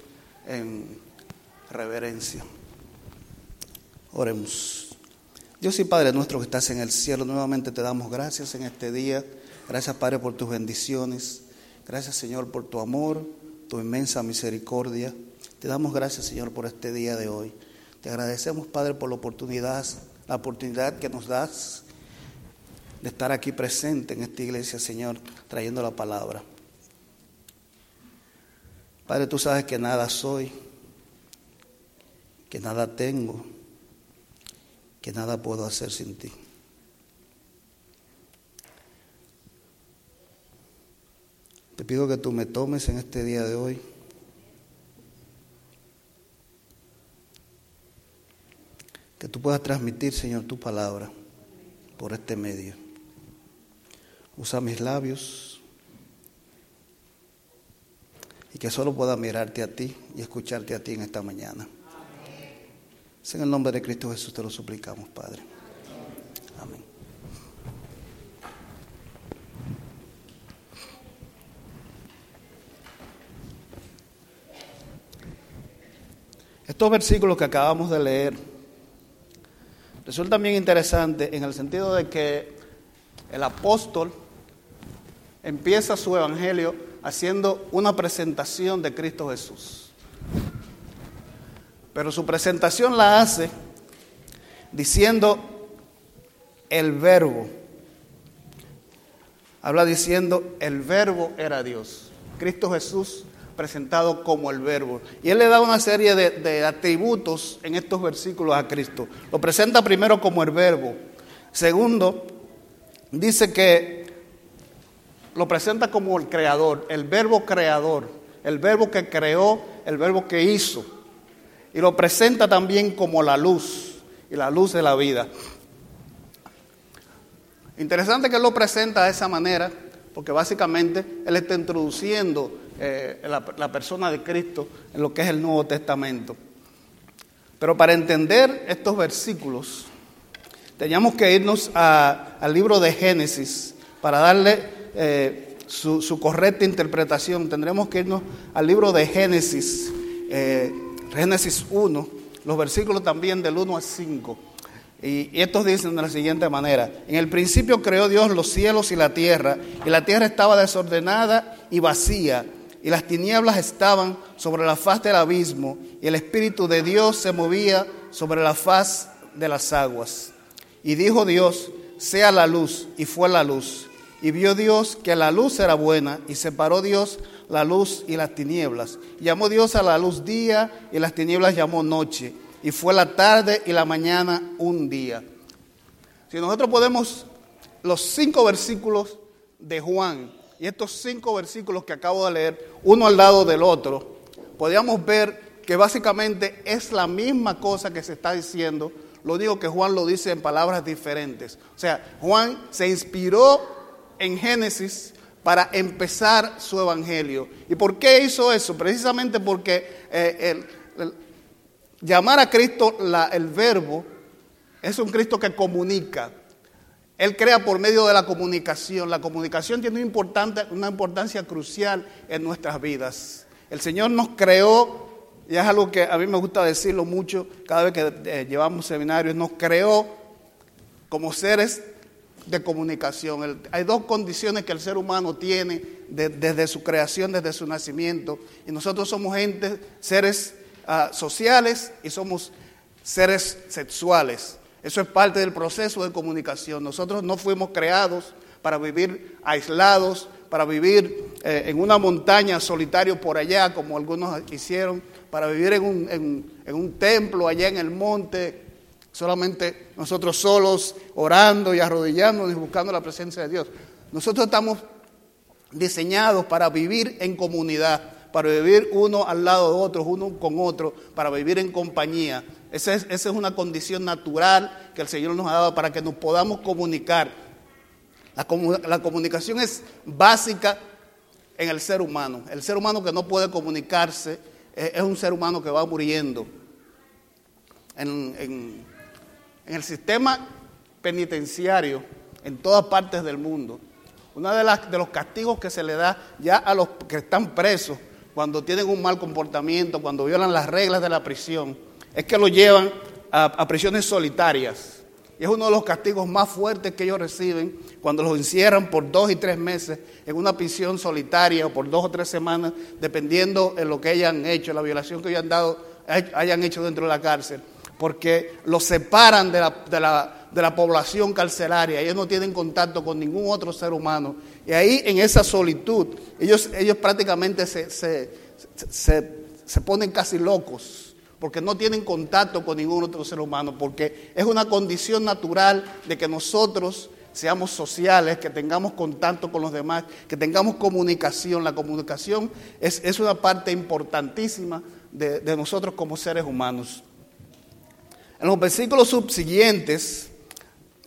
en reverencia. Oremos. Dios y Padre nuestro que estás en el cielo, nuevamente te damos gracias en este día. Gracias Padre por tus bendiciones. Gracias Señor por tu amor, tu inmensa misericordia. Te damos gracias Señor por este día de hoy. Te agradecemos Padre por la oportunidad, la oportunidad que nos das de estar aquí presente en esta iglesia Señor, trayendo la palabra. Padre, tú sabes que nada soy, que nada tengo, que nada puedo hacer sin ti. Te pido que tú me tomes en este día de hoy. Que tú puedas transmitir, Señor, tu palabra por este medio. Usa mis labios y que solo pueda mirarte a ti y escucharte a ti en esta mañana. En el nombre de Cristo Jesús te lo suplicamos, Padre. Amén. Estos versículos que acabamos de leer resultan bien interesantes en el sentido de que el apóstol empieza su evangelio haciendo una presentación de Cristo Jesús. Pero su presentación la hace diciendo el verbo. Habla diciendo el verbo era Dios. Cristo Jesús presentado como el verbo. Y él le da una serie de, de atributos en estos versículos a Cristo. Lo presenta primero como el verbo. Segundo, dice que lo presenta como el creador, el verbo creador, el verbo que creó, el verbo que hizo. Y lo presenta también como la luz, y la luz de la vida. Interesante que lo presenta de esa manera, porque básicamente él está introduciendo eh, la, persona de Cristo en lo que es el Nuevo Testamento. Pero para entender estos versículos, teníamos que irnos al libro de Génesis para darle eh, su, su correcta interpretación. Tendremos que irnos al libro de Génesis, eh, Génesis 1, los versículos también del 1 al 5. Y, y estos dicen de la siguiente manera, en el principio creó Dios los cielos y la tierra, y la tierra estaba desordenada y vacía, y las tinieblas estaban sobre la faz del abismo, y el Espíritu de Dios se movía sobre la faz de las aguas. Y dijo Dios, sea la luz, y fue la luz. Y vio Dios que la luz era buena, y separó Dios la luz y las tinieblas. Llamó Dios a la luz día, y las tinieblas llamó noche. Y fue la tarde y la mañana un día. Si nosotros podemos los cinco versículos de Juan y estos cinco versículos que acabo de leer, uno al lado del otro, podríamos ver que básicamente es la misma cosa que se está diciendo, lo único que Juan lo dice en palabras diferentes. O sea, Juan se inspiró en Génesis para empezar su evangelio. ¿Y por qué hizo eso? Precisamente porque eh, llamar a Cristo el verbo es un Cristo que comunica. Él crea por medio de la comunicación. La comunicación tiene una importancia crucial en nuestras vidas. El Señor nos creó, y es algo que a mí me gusta decirlo mucho cada vez que eh, llevamos seminarios, nos creó como seres de comunicación. Hay dos condiciones que el ser humano tiene de- desde su creación, desde su nacimiento. Y nosotros somos gente, seres ah, sociales y somos seres sexuales. Eso es parte del proceso de comunicación. Nosotros no fuimos creados para vivir aislados, para vivir eh, en una montaña solitario por allá, como algunos hicieron, para vivir en un, en un templo allá en el monte, solamente nosotros solos, orando y arrodillándonos y buscando la presencia de Dios. Nosotros estamos diseñados para vivir en comunidad, para vivir uno al lado de otro, uno con otro, para vivir en compañía. Esa es, esa es una condición natural que el Señor nos ha dado para que nos podamos comunicar. La, la comunicación es básica en el ser humano. El ser humano que no puede comunicarse eh, es un ser humano que va muriendo. En, en- en el sistema penitenciario, en todas partes del mundo, uno de, las- de los castigos que se le da ya a los que están presos cuando tienen un mal comportamiento, cuando violan las reglas de la prisión, es que lo llevan a, a prisiones solitarias. Y es uno de los castigos más fuertes que ellos reciben cuando los encierran por dos y tres meses en una prisión solitaria o por dos o tres semanas, dependiendo de lo que hayan hecho, la violación que hayan, dado, hayan hecho dentro de la cárcel. Porque los separan de la, de la- de la población carcelaria, ellos no tienen contacto con ningún otro ser humano. Y ahí en esa solitud, ellos, ellos prácticamente se, se- se- se ponen casi locos porque no tienen contacto con ningún otro ser humano, porque es una condición natural de que nosotros seamos sociales, que tengamos contacto con los demás, que tengamos comunicación. La comunicación es, es una parte importantísima de, de nosotros como seres humanos. En los versículos subsiguientes,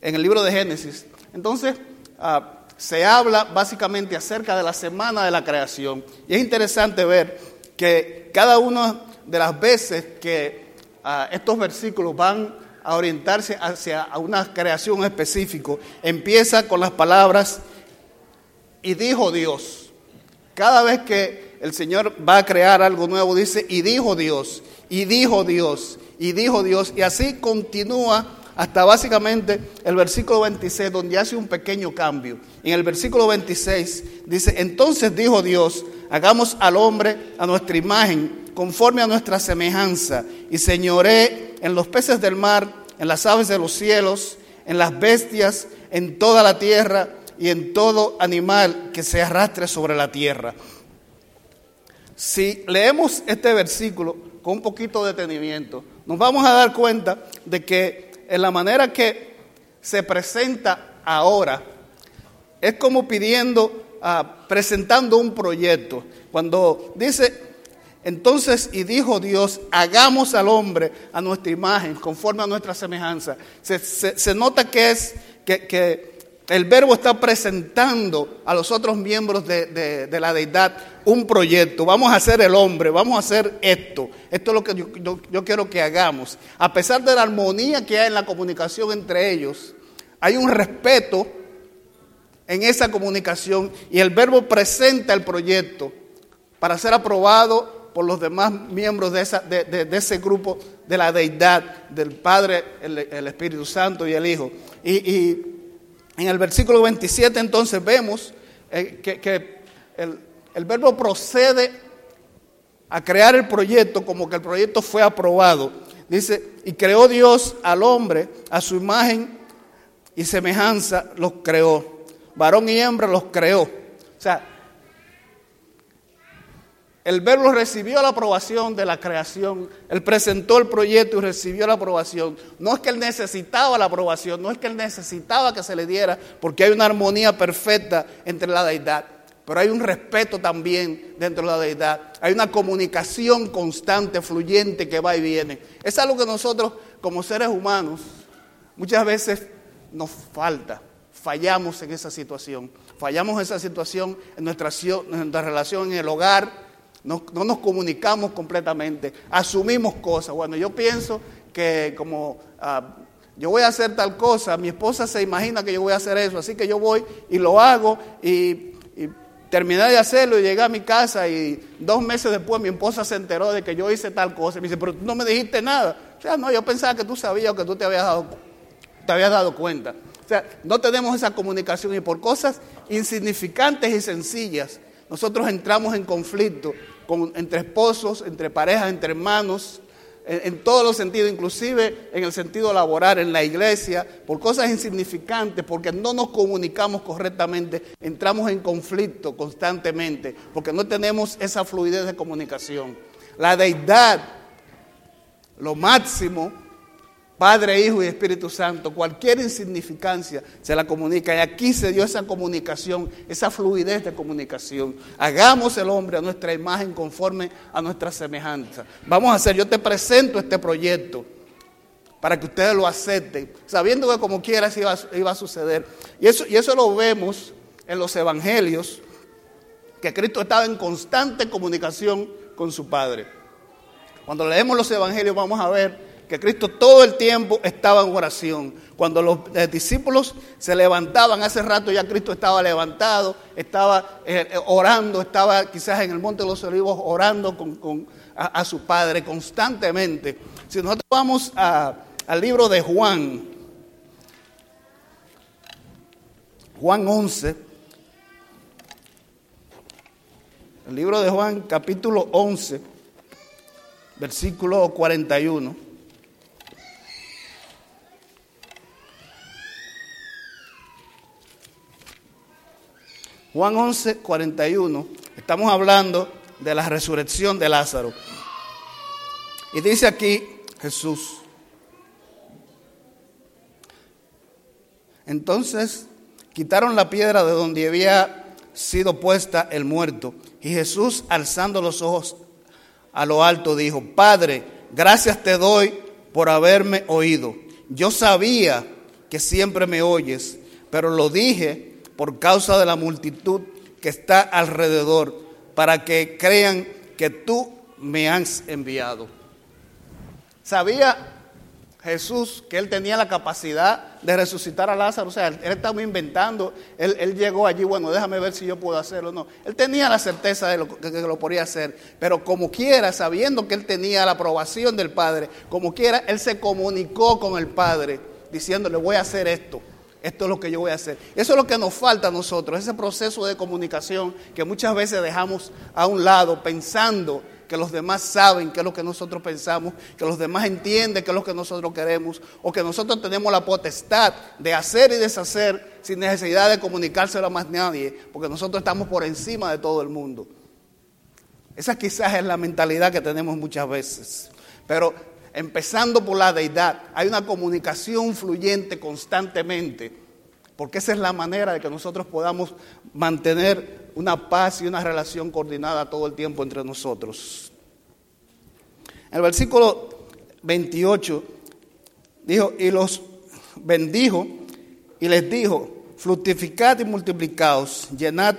en el libro de Génesis, entonces ah, se habla básicamente acerca de la semana de la creación. Y es interesante ver que cada una de las veces que ah, estos versículos van a orientarse hacia una creación específica, empieza con las palabras, y dijo Dios. Cada vez que el Señor va a crear algo nuevo, dice, y dijo Dios, y dijo Dios, y dijo Dios, y así continúa hasta básicamente el versículo 26, donde hace un pequeño cambio. En el versículo 26 dice, entonces dijo Dios, hagamos al hombre a nuestra imagen, conforme a nuestra semejanza, y señoré en los peces del mar, en las aves de los cielos, en las bestias, en toda la tierra y en todo animal que se arrastre sobre la tierra. Si leemos este versículo con un poquito de detenimiento, nos vamos a dar cuenta de que en la manera que se presenta ahora, es como pidiendo, ah, presentando un proyecto. Cuando dice, entonces, y dijo Dios, hagamos al hombre a nuestra imagen, conforme a nuestra semejanza. Se, nota que es que el verbo está presentando a los otros miembros de, de- la deidad un proyecto. Vamos a hacer el hombre, vamos a hacer esto. Esto es lo que yo, quiero que hagamos. A pesar de la armonía que hay en la comunicación entre ellos, hay un respeto en esa comunicación y el verbo presenta el proyecto para ser aprobado por los demás miembros de, esa- de- de- ese grupo de la deidad, del Padre, el, el Espíritu Santo y el Hijo. Y en el versículo 27 entonces vemos eh, que, el, el verbo procede a crear el proyecto como que el proyecto fue aprobado. Dice, y creó Dios al hombre a su imagen y semejanza los creó. Varón y hembra los creó. O sea, el verbo recibió la aprobación de la creación. Él presentó el proyecto y recibió la aprobación. No es que él necesitaba la aprobación, no es que él necesitaba que se le diera, porque hay una armonía perfecta entre la deidad. Pero hay un respeto también dentro de la deidad. Hay una comunicación constante, fluyente, que va y viene. Es algo que nosotros, como seres humanos, muchas veces nos falta. Fallamos en esa situación. Fallamos en esa situación en nuestra, en nuestra relación en el hogar. No, no nos comunicamos completamente. Asumimos cosas. Bueno, yo pienso que como ah, yo voy a hacer tal cosa, mi esposa se imagina que yo voy a hacer eso, así que yo voy y lo hago y, terminé de hacerlo y llegué a mi casa y dos meses después mi esposa se enteró de que yo hice tal cosa y me dice, pero tú no me dijiste nada. O sea, no, yo pensaba que tú sabías o que tú te habías dado, te habías dado cuenta. O sea, no tenemos esa comunicación y por cosas insignificantes y sencillas, nosotros entramos en conflicto con- entre esposos, entre parejas, entre hermanos, en todos los sentidos, inclusive en el sentido laboral, en la iglesia, por cosas insignificantes, porque no nos comunicamos correctamente, entramos en conflicto constantemente, porque no tenemos esa fluidez de comunicación. La deidad, lo máximo, Padre, Hijo y Espíritu Santo, cualquier insignificancia se la comunica. Y aquí se dio esa comunicación, esa fluidez de comunicación. Hagamos el hombre a nuestra imagen conforme a nuestra semejanza. Vamos a hacer, yo te presento este proyecto para que ustedes lo acepten, sabiendo que como quiera iba, iba a suceder. Y eso, y eso lo vemos en los evangelios, que Cristo estaba en constante comunicación con su Padre. Cuando leemos los evangelios vamos a ver que Cristo todo el tiempo estaba en oración. Cuando los eh, discípulos se levantaban, hace rato ya Cristo estaba levantado, estaba eh, eh, orando, estaba quizás en el Monte de los Olivos orando con, a, su Padre constantemente. Si nosotros vamos al libro de Juan, Juan 11, el libro de Juan capítulo 11, versículo 41. Juan 11, 41. Estamos hablando de la resurrección de Lázaro. Y dice aquí Jesús. Entonces quitaron la piedra de donde había sido puesta el muerto. Y Jesús, alzando los ojos a lo alto, dijo, Padre, gracias te doy por haberme oído. Yo sabía que siempre me oyes, pero lo dije por causa de la multitud que está alrededor, para que crean que tú me has enviado. Sabía Jesús que él tenía la capacidad de resucitar a Lázaro, o sea, él, estaba inventando, él, llegó allí, bueno, déjame ver si yo puedo hacerlo, no, él tenía la certeza de lo, que, que lo podía hacer, pero como quiera, sabiendo que él tenía la aprobación del Padre, como quiera, él se comunicó con el Padre diciéndole voy a hacer esto. Esto es lo que yo voy a hacer. Eso es lo que nos falta a nosotros, ese proceso de comunicación que muchas veces dejamos a un lado pensando que los demás saben qué es lo que nosotros pensamos, que los demás entienden qué es lo que nosotros queremos, o que nosotros tenemos la potestad de hacer y deshacer sin necesidad de comunicárselo a más nadie, porque nosotros estamos por encima de todo el mundo. Esa quizás es la mentalidad que tenemos muchas veces. Pero empezando por la deidad, hay una comunicación fluyente constantemente, porque esa es la manera de que nosotros podamos mantener una paz y una relación coordinada todo el tiempo entre nosotros. En el versículo 28 dijo, y los bendijo y les dijo, fructificad y multiplicaos, llenad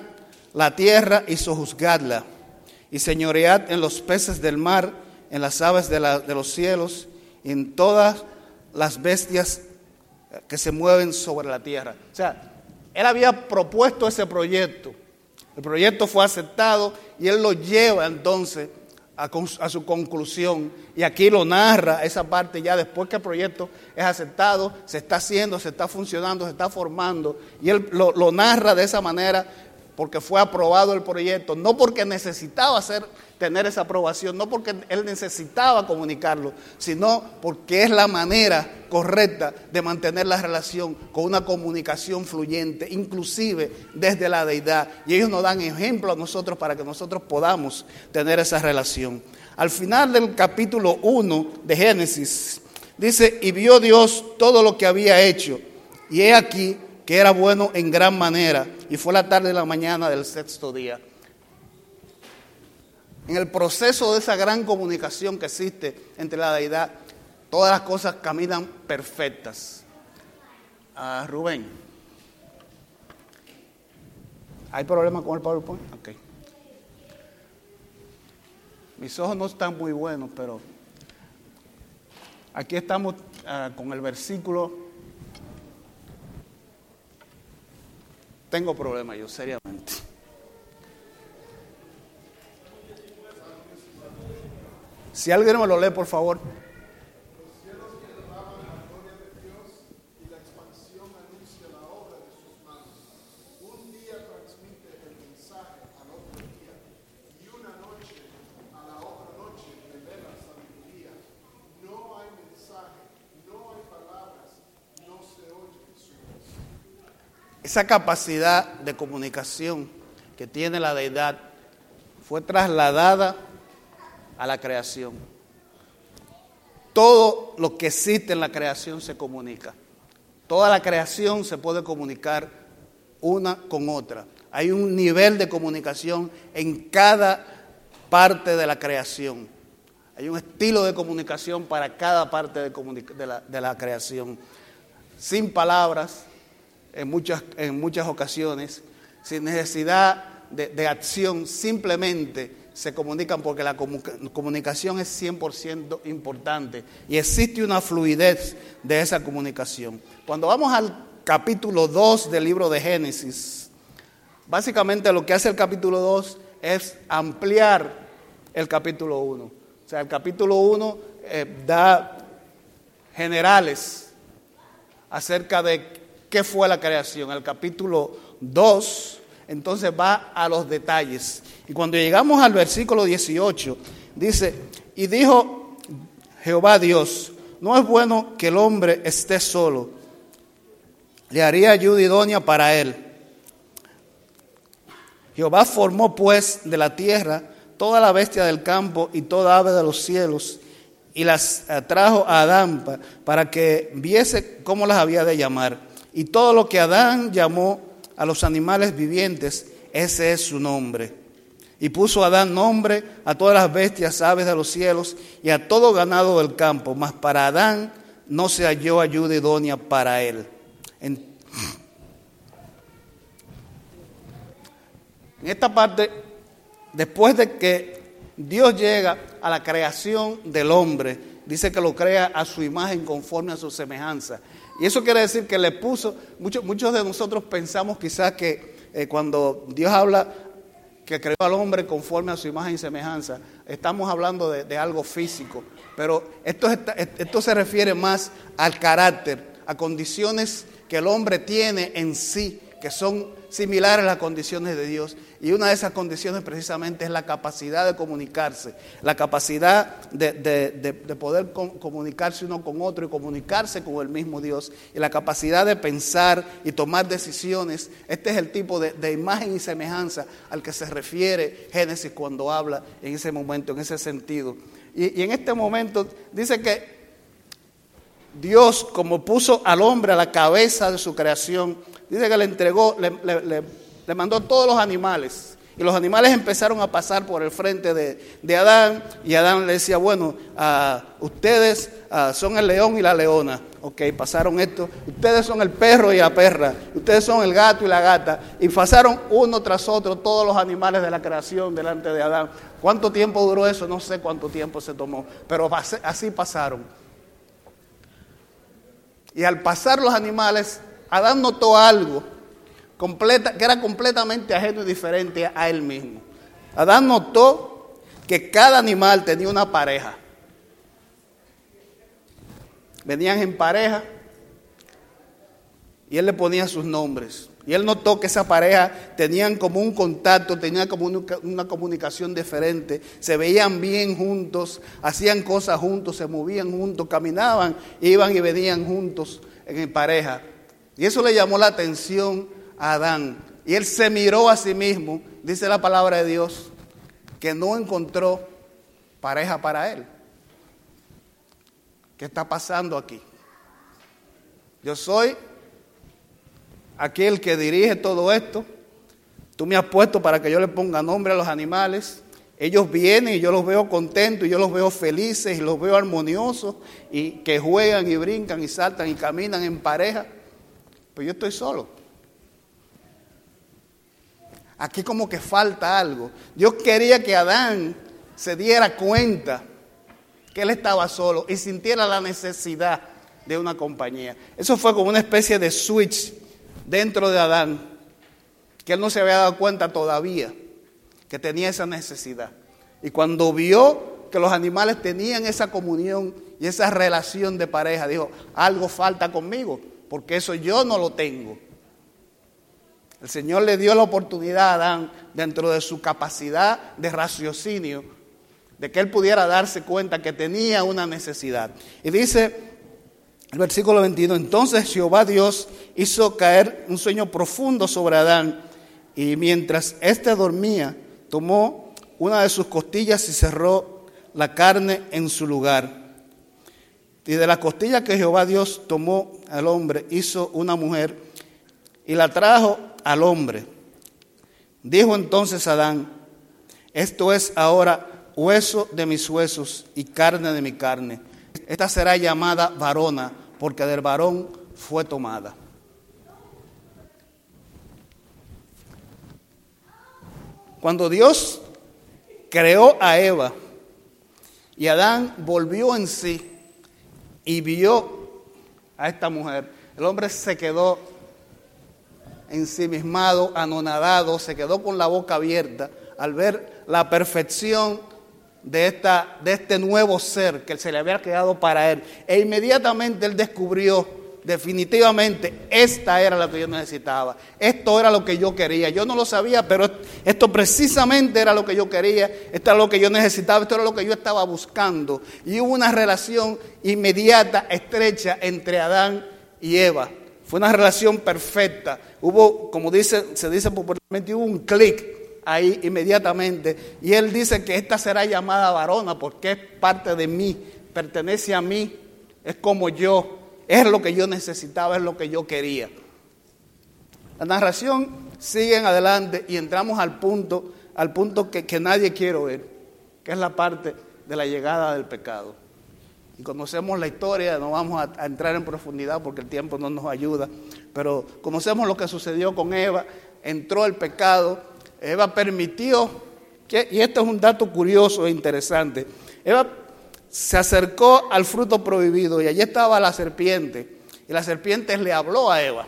la tierra y sojuzgadla, y señoread en los peces del mar, en las aves de, los cielos, en todas las bestias que se mueven sobre la tierra. O sea, él había propuesto ese proyecto. El proyecto fue aceptado y él lo lleva entonces a, su conclusión. Y aquí lo narra esa parte ya después que el proyecto es aceptado, se está haciendo, se está funcionando, se está formando. Y él lo narra de esa manera porque fue aprobado el proyecto, no porque necesitaba hacer, tener esa aprobación, no porque él necesitaba comunicarlo, sino porque es la manera correcta de mantener la relación con una comunicación fluyente, inclusive desde la deidad. Y ellos nos dan ejemplo a nosotros para que nosotros podamos tener esa relación. Al final del capítulo 1 de Génesis, dice, y vio Dios todo lo que había hecho, y he aquí que era bueno en gran manera, y fue la tarde y la mañana del sexto día. En el proceso de esa gran comunicación que existe entre la deidad, todas las cosas caminan perfectas. Ah, Rubén, ¿hay problema con el PowerPoint? Ok. Mis ojos no están muy buenos, pero aquí estamos ah, con el versículo Tengo problemas yo, seriamente. Si alguien me lo lee, por favor. Esa capacidad de comunicación que tiene la deidad fue trasladada a la creación. Todo lo que existe en la creación se comunica. Toda la creación se puede comunicar una con otra. Hay un nivel de comunicación en cada parte de la creación. Hay un estilo de comunicación para cada parte de, la, de la creación. Sin palabras, en muchas, en muchas ocasiones, sin necesidad de, de acción, simplemente se comunican porque la comu- comunicación es 100% importante y existe una fluidez de esa comunicación. Cuando vamos al capítulo 2 del libro de Génesis, básicamente lo que hace el capítulo 2 es ampliar el capítulo 1. O sea, el capítulo 1 eh, da generales acerca de qué fue la creación. El capítulo 2 entonces va a los detalles. Y cuando llegamos al versículo 18, dice, y dijo Jehová Dios, no es bueno que el hombre esté solo, le haría ayuda idónea para él. Jehová formó pues de la tierra toda la bestia del campo y toda ave de los cielos y las trajo a Adán pa- para que viese cómo las había de llamar. Y todo lo que Adán llamó a los animales vivientes, ese es su nombre. Y puso Adán nombre a todas las bestias, aves de los cielos y a todo ganado del campo, mas para Adán no se halló ayuda idónea para él. En- En esta parte, después de que Dios llega a la creación del hombre, dice que lo crea a su imagen conforme a su semejanza. Y eso quiere decir que le puso, muchos, muchos de nosotros pensamos quizás que eh, cuando Dios habla que creó al hombre conforme a su imagen y semejanza, estamos hablando de, de algo físico, pero esto, esto se refiere más al carácter, a condiciones que el hombre tiene en sí, que son similares a las condiciones de Dios. Y una de esas condiciones precisamente es la capacidad de comunicarse, la capacidad de, de- de- de poder com- comunicarse uno con otro y comunicarse con el mismo Dios, y la capacidad de pensar y tomar decisiones. Este es el tipo de, de imagen y semejanza al que se refiere Génesis cuando habla en ese momento, en ese sentido. Y, y en este momento dice que Dios, como puso al hombre a la cabeza de su creación, dice que le entregó, le, mandó todos los animales. Y los animales empezaron a pasar por el frente de, de Adán. Y Adán le decía, bueno, ah, ustedes ah, son el león y la leona. Ok, pasaron esto. Ustedes son el perro y la perra. Ustedes son el gato y la gata. Y pasaron uno tras otro todos los animales de la creación delante de Adán. ¿Cuánto tiempo duró eso? No sé cuánto tiempo se tomó. Pero así pasaron. Y al pasar los animales, Adán notó algo que era completamente ajeno y diferente a él mismo. Adán notó que cada animal tenía una pareja. Venían en pareja y él le ponía sus nombres. Y él notó que esa pareja tenían como un contacto, tenían como una, comunicación diferente, se veían bien juntos, hacían cosas juntos, se movían juntos, caminaban, iban y venían juntos en pareja. Y eso le llamó la atención a Adán. Y él se miró a sí mismo, dice la palabra de Dios, que no encontró pareja para él. ¿Qué está pasando aquí? Yo soy aquel que dirige todo esto. Tú me has puesto para que yo le ponga nombre a los animales. Ellos vienen y yo los veo contentos, y yo los veo felices y los veo armoniosos y que juegan y brincan y saltan y caminan en pareja. Pues yo estoy solo. Aquí como que falta algo. Dios quería que Adán se diera cuenta que él estaba solo y sintiera la necesidad de una compañía. Eso fue como una especie de switch dentro de Adán, que él no se había dado cuenta todavía que tenía esa necesidad. Y cuando vio que los animales tenían esa comunión y esa relación de pareja, dijo, algo falta conmigo, porque eso yo no lo tengo. El Señor le dio la oportunidad a Adán, dentro de su capacidad de raciocinio, de que él pudiera darse cuenta que tenía una necesidad. Y dice el versículo 21, entonces Jehová Dios hizo caer un sueño profundo sobre Adán y mientras éste dormía, tomó una de sus costillas y cerró la carne en su lugar. Y de la costilla que Jehová Dios tomó al hombre, hizo una mujer y la trajo al hombre. Dijo entonces Adán, esto es ahora hueso de mis huesos y carne de mi carne. Esta será llamada varona, porque del varón fue tomada. Cuando Dios creó a Eva y Adán volvió en sí y vio a esta mujer, el hombre se quedó ensimismado, anonadado, se quedó con la boca abierta al ver la perfección de, esta, de este nuevo ser que se le había quedado para él. E inmediatamente él descubrió definitivamente esta era lo que yo necesitaba, esto era lo que yo quería. Yo no lo sabía, pero esto precisamente era lo que yo quería, esto era lo que yo necesitaba, esto era lo que yo estaba buscando. Y hubo una relación inmediata, estrecha entre Adán y Eva. Fue una relación perfecta. Hubo, como dice, se dice popularmente, hubo un clic ahí inmediatamente. Y él dice que esta será llamada varona porque es parte de mí, pertenece a mí, es como yo, es lo que yo necesitaba, es lo que yo quería. La narración sigue en adelante y entramos al punto, al punto que, que nadie quiere oír, que es la parte de la llegada del pecado. Y conocemos la historia, no vamos a, a, entrar en profundidad porque el tiempo no nos ayuda, pero conocemos lo que sucedió con Eva, entró el pecado, Eva permitió, que, y esto es un dato curioso e interesante, Eva se acercó al fruto prohibido y allí estaba la serpiente, y la serpiente le habló a Eva,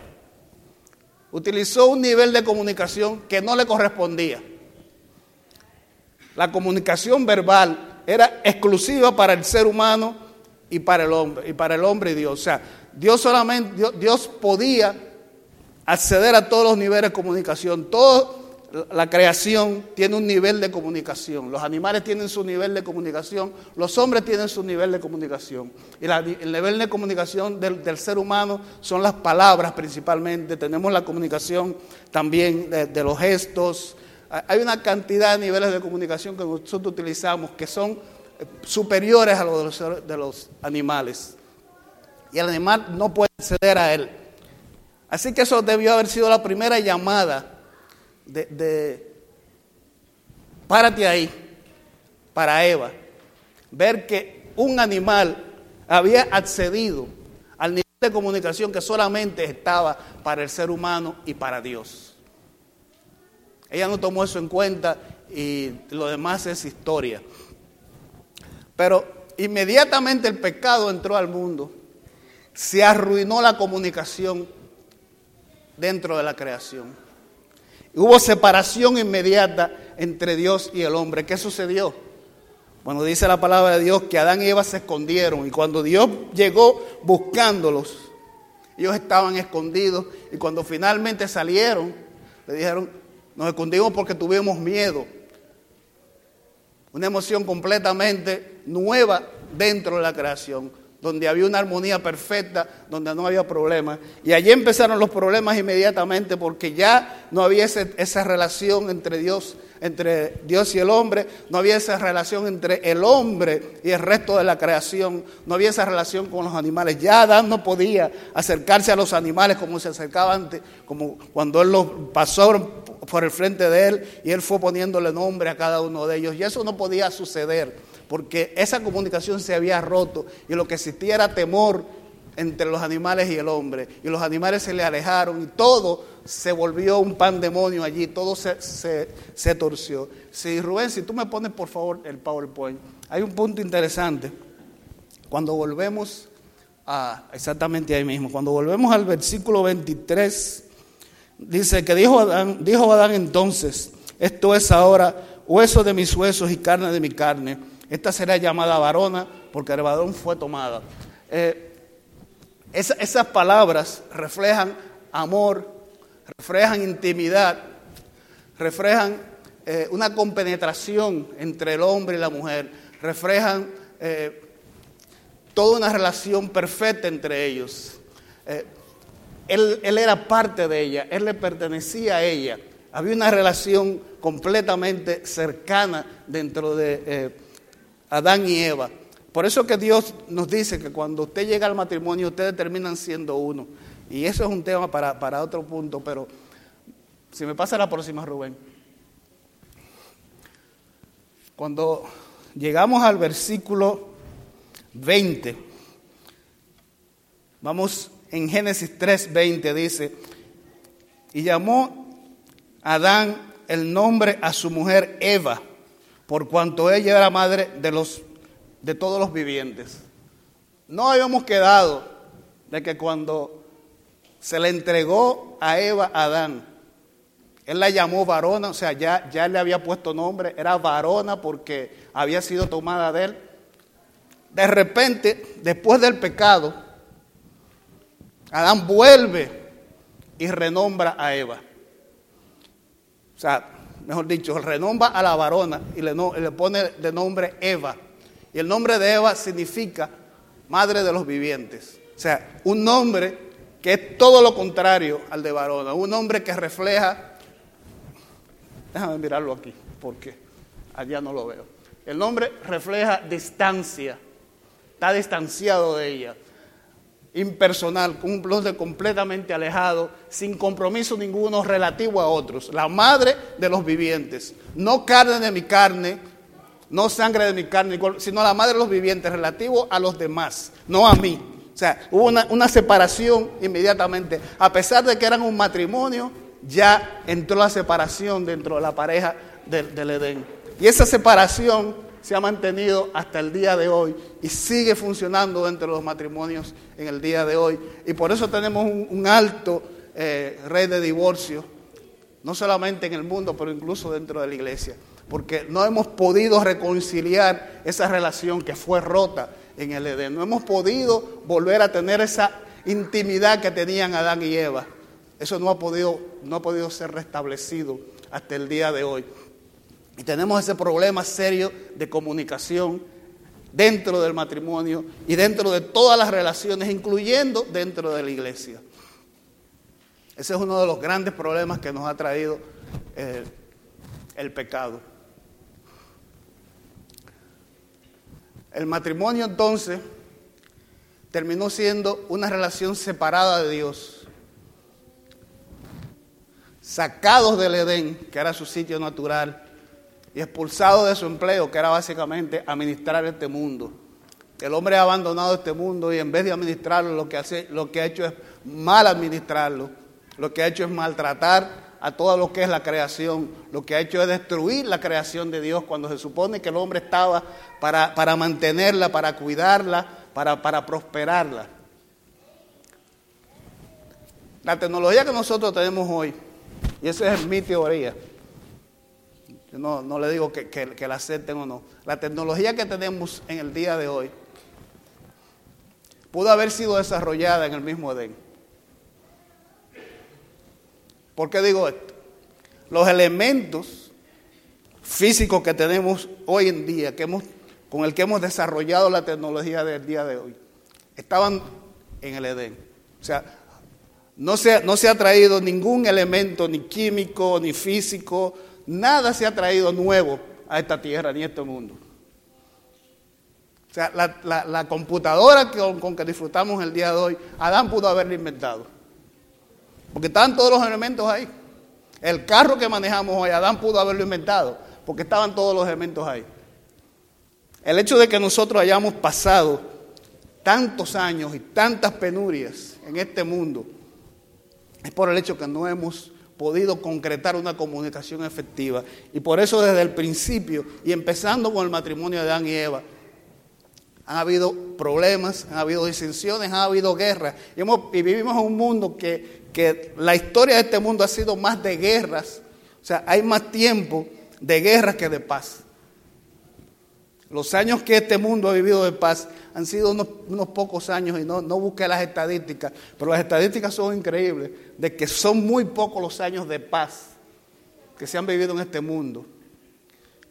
utilizó un nivel de comunicación que no le correspondía. La comunicación verbal era exclusiva para el ser humano y para el hombre, y para el hombre y Dios. O sea, Dios solamente, Dios, podía acceder a todos los niveles de comunicación. Toda la creación tiene un nivel de comunicación. Los animales tienen su nivel de comunicación, los hombres tienen su nivel de comunicación. Y el nivel de comunicación del, ser humano son las palabras principalmente. Tenemos la comunicación también de, los gestos. Hay- una cantidad de niveles de comunicación que nosotros utilizamos que son eh, superiores a los de los, de los animales. Y el animal no puede acceder a él. Así que eso debió haber sido la primera llamada de, párate ahí para Eva. Ver que un animal había accedido al nivel de comunicación que solamente estaba para el ser humano y para Dios. Ella no tomó eso en cuenta y lo demás es historia. Pero inmediatamente el pecado entró al mundo, se arruinó la comunicación dentro de la creación. Hubo separación inmediata entre Dios y el hombre. ¿Qué sucedió? Bueno, dice la palabra de Dios que Adán y Eva se escondieron y cuando Dios llegó buscándolos, ellos estaban escondidos y cuando finalmente salieron, le dijeron, nos escondimos porque tuvimos miedo. Una emoción completamente nueva dentro de la creación, donde había una armonía perfecta, donde no había problemas. Y allí empezaron los problemas inmediatamente porque ya no había esa relación entre Dios, entre Dios y el hombre, no había esa relación entre el hombre y el resto de la creación, no había esa relación con los animales. Ya Adán no podía acercarse a los animales como se acercaba antes, como cuando él los pasó por el frente de él y él fue poniéndole nombre a cada uno de ellos. Y eso no podía suceder porque esa comunicación se había roto y lo que existía era temor entre los animales y el hombre. Y los animales se le alejaron y todo se volvió un pandemonio allí, todo se, se, se torció. Si Rubén, si tú me pones por favor el PowerPoint, hay un punto interesante. Cuando volvemos a, exactamente ahí mismo, cuando volvemos al versículo 23, dice que dijo Adán, dijo Adán entonces, esto es ahora hueso de mis huesos y carne de mi carne. Esta será llamada varona porque el varón fue tomada. Eh, esa- esas palabras reflejan amor, reflejan intimidad, reflejan eh, una compenetración entre el hombre y la mujer, reflejan eh, toda una relación perfecta entre ellos. Él, él era parte de ella, él le pertenecía a ella. Había una relación completamente cercana dentro de Adán y Eva. Por eso que Dios nos dice que cuando usted llega al matrimonio, ustedes terminan siendo uno. Y eso es un tema para, para otro punto, pero si me pasa la próxima, Rubén. Cuando llegamos al versículo 20, vamos en Génesis 3:20, dice, y llamó Adán el nombre a su mujer Eva, por cuanto ella era madre de, los, de todos los vivientes. No habíamos quedado de que cuando se le entregó a Eva a Adán, él la llamó varona, o sea, ya, ya le había puesto nombre, era varona porque había sido tomada de él. De repente, después del pecado, Adán vuelve y renombra a Eva. O sea, mejor dicho, renombra a la varona y le, le pone de nombre Eva. Y el nombre de Eva significa madre de los vivientes. O sea, un nombre que es todo lo contrario al de varona. Un nombre que refleja, déjame mirarlo aquí, porque allá no lo veo. El nombre refleja distancia, está distanciado de ella impersonal, un nombre completamente alejado, sin compromiso ninguno relativo a otros. La madre de los vivientes, no carne de mi carne, no sangre de mi carne, sino la madre de los vivientes, relativo a los demás, no a mí. O sea, hubo una, una separación inmediatamente. A pesar de que eran un matrimonio, ya entró la separación dentro de la pareja del Edén. Y esa separación se ha mantenido hasta el día de hoy y sigue funcionando dentro de los matrimonios en el día de hoy. Y por eso tenemos un, alto eh, rey de divorcio, no solamente en el mundo, pero incluso dentro de la iglesia. Porque no hemos podido reconciliar esa relación que fue rota en el Edén. No hemos podido volver a tener esa intimidad que tenían Adán y Eva. Eso no ha podido, no ha podido ser restablecido hasta el día de hoy. Y tenemos ese problema serio de comunicación dentro del matrimonio y dentro de todas las relaciones, incluyendo dentro de la iglesia. Ese es uno de los grandes problemas que nos ha traído eh, el pecado. El matrimonio entonces terminó siendo una relación separada de Dios, sacados del Edén, que era su sitio natural, y expulsados de su empleo, que era básicamente administrar este mundo. El hombre ha abandonado este mundo y en vez de administrarlo, lo que, hace, lo que ha hecho es mal administrarlo, lo que ha hecho es maltratar a todo lo que es la creación, lo que ha hecho es destruir la creación de Dios cuando se supone que el hombre estaba para, para mantenerla, para cuidarla, para, para prosperarla. La tecnología que nosotros tenemos hoy, y esa es mi teoría, no, no le digo que, que, la acepten o no, la tecnología que tenemos en el día de hoy pudo haber sido desarrollada en el mismo Edén. ¿Por qué digo esto? Los elementos físicos que tenemos hoy en día, que hemos, con el que hemos desarrollado la tecnología del día de hoy, estaban en el Edén. O sea, no se, no se ha traído ningún elemento, ni químico, ni físico, nada se ha traído nuevo a esta tierra, ni a este mundo. O sea, la, computadora con, con que disfrutamos el día de hoy, Adán pudo haberla inventado. Porque estaban todos los elementos ahí. El carro que manejamos hoy, Adán pudo haberlo inventado, porque estaban todos los elementos ahí. El hecho de que nosotros hayamos pasado tantos años y tantas penurias en este mundo es por el hecho que no hemos podido concretar una comunicación efectiva. Y por eso desde el principio, y empezando con el matrimonio de Adán y Eva, han habido problemas, han habido disensiones, han habido guerras. Y, hemos, y vivimos en un mundo que, que la historia de este mundo ha sido más de guerras. O sea, hay más tiempo de guerras que de paz. Los años que este mundo ha vivido de paz han sido unos, unos, pocos años y no, no busqué las estadísticas, pero las estadísticas son increíbles, de que son muy pocos los años de paz que se han vivido en este mundo.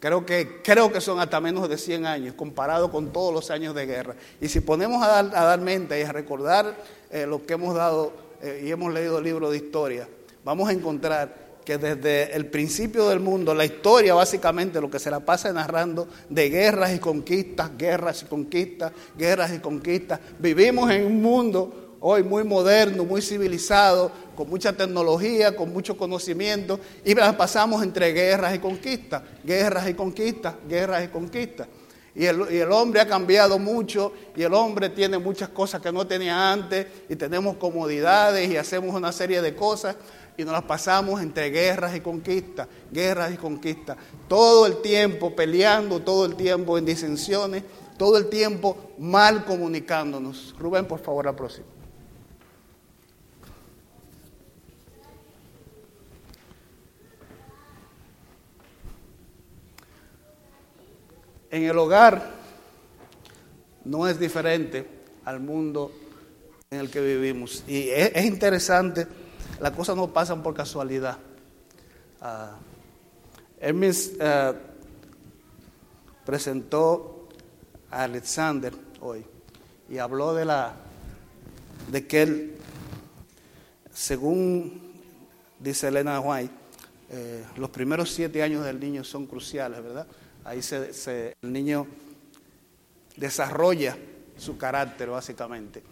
Creo que, creo que son hasta menos de 100 años comparado con todos los años de guerra. Y si ponemos a dar, a dar mente y a recordar eh, lo que hemos dado eh, y hemos leído el libro de historia, vamos a encontrar que desde el principio del mundo, la historia básicamente lo que se la pasa narrando de guerras y conquistas, guerras y conquistas, guerras y conquistas. Vivimos en un mundo hoy muy moderno, muy civilizado, con mucha tecnología, con mucho conocimiento, y las pasamos entre guerras y conquistas, guerras y conquistas, guerras y conquistas. Y el, y el, hombre ha cambiado mucho y el hombre tiene muchas cosas que no tenía antes y tenemos comodidades y hacemos una serie de cosas y nos las pasamos entre guerras y conquistas, guerras y conquistas, todo el tiempo peleando, todo el tiempo en disensiones, todo el tiempo mal comunicándonos. Rubén, por favor, la próxima. En el hogar no es diferente al mundo en el que vivimos. Y es, es interesante las cosas no pasan por casualidad. Uh, Hermes uh, presentó a Alexander hoy y habló de la de que él, según dice Elena White, eh, los primeros siete años del niño son cruciales, ¿verdad? Ahí se, el niño desarrolla su carácter, básicamente.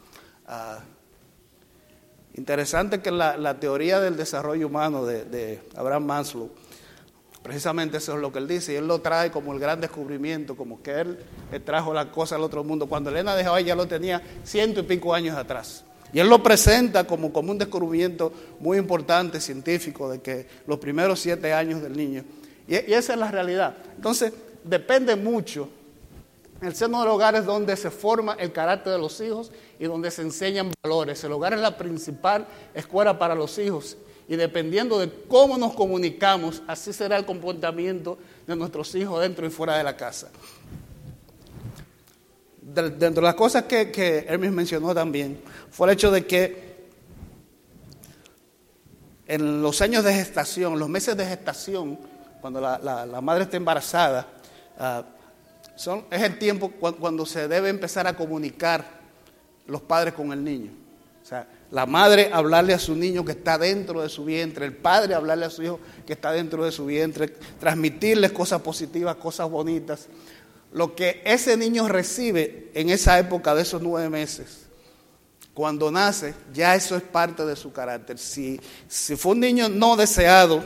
Uh, Interesante que la, la, teoría del desarrollo humano de, Abraham Maslow, precisamente eso es lo que él dice, y él lo trae como el gran descubrimiento, como que él, trajo la cosa al otro mundo. Cuando Elena de Hawaii ya lo tenía ciento y pico años atrás. Y él lo presenta como, como un descubrimiento muy importante, científico, de que los primeros siete años del niño. Y, y esa es la realidad. Entonces, depende mucho el seno del hogar es donde se forma el carácter de los hijos y donde se enseñan valores. El hogar es la principal escuela para los hijos. Y dependiendo de cómo nos comunicamos, así será el comportamiento de nuestros hijos dentro y fuera de la casa. de- dentro de las cosas que, Hermes mencionó también, fue el hecho de que en los años de gestación, los meses de gestación, cuando la madre está embarazada, ah, son, es el tiempo cu- cuando se debe empezar a comunicar los padres con el niño. O sea, la madre hablarle a su niño que está dentro de su vientre, el padre hablarle a su hijo que está dentro de su vientre, transmitirles cosas positivas, cosas bonitas. Lo que ese niño recibe en esa época de esos nueve meses, cuando nace, ya eso es parte de su carácter. Si, si fue un niño no deseado,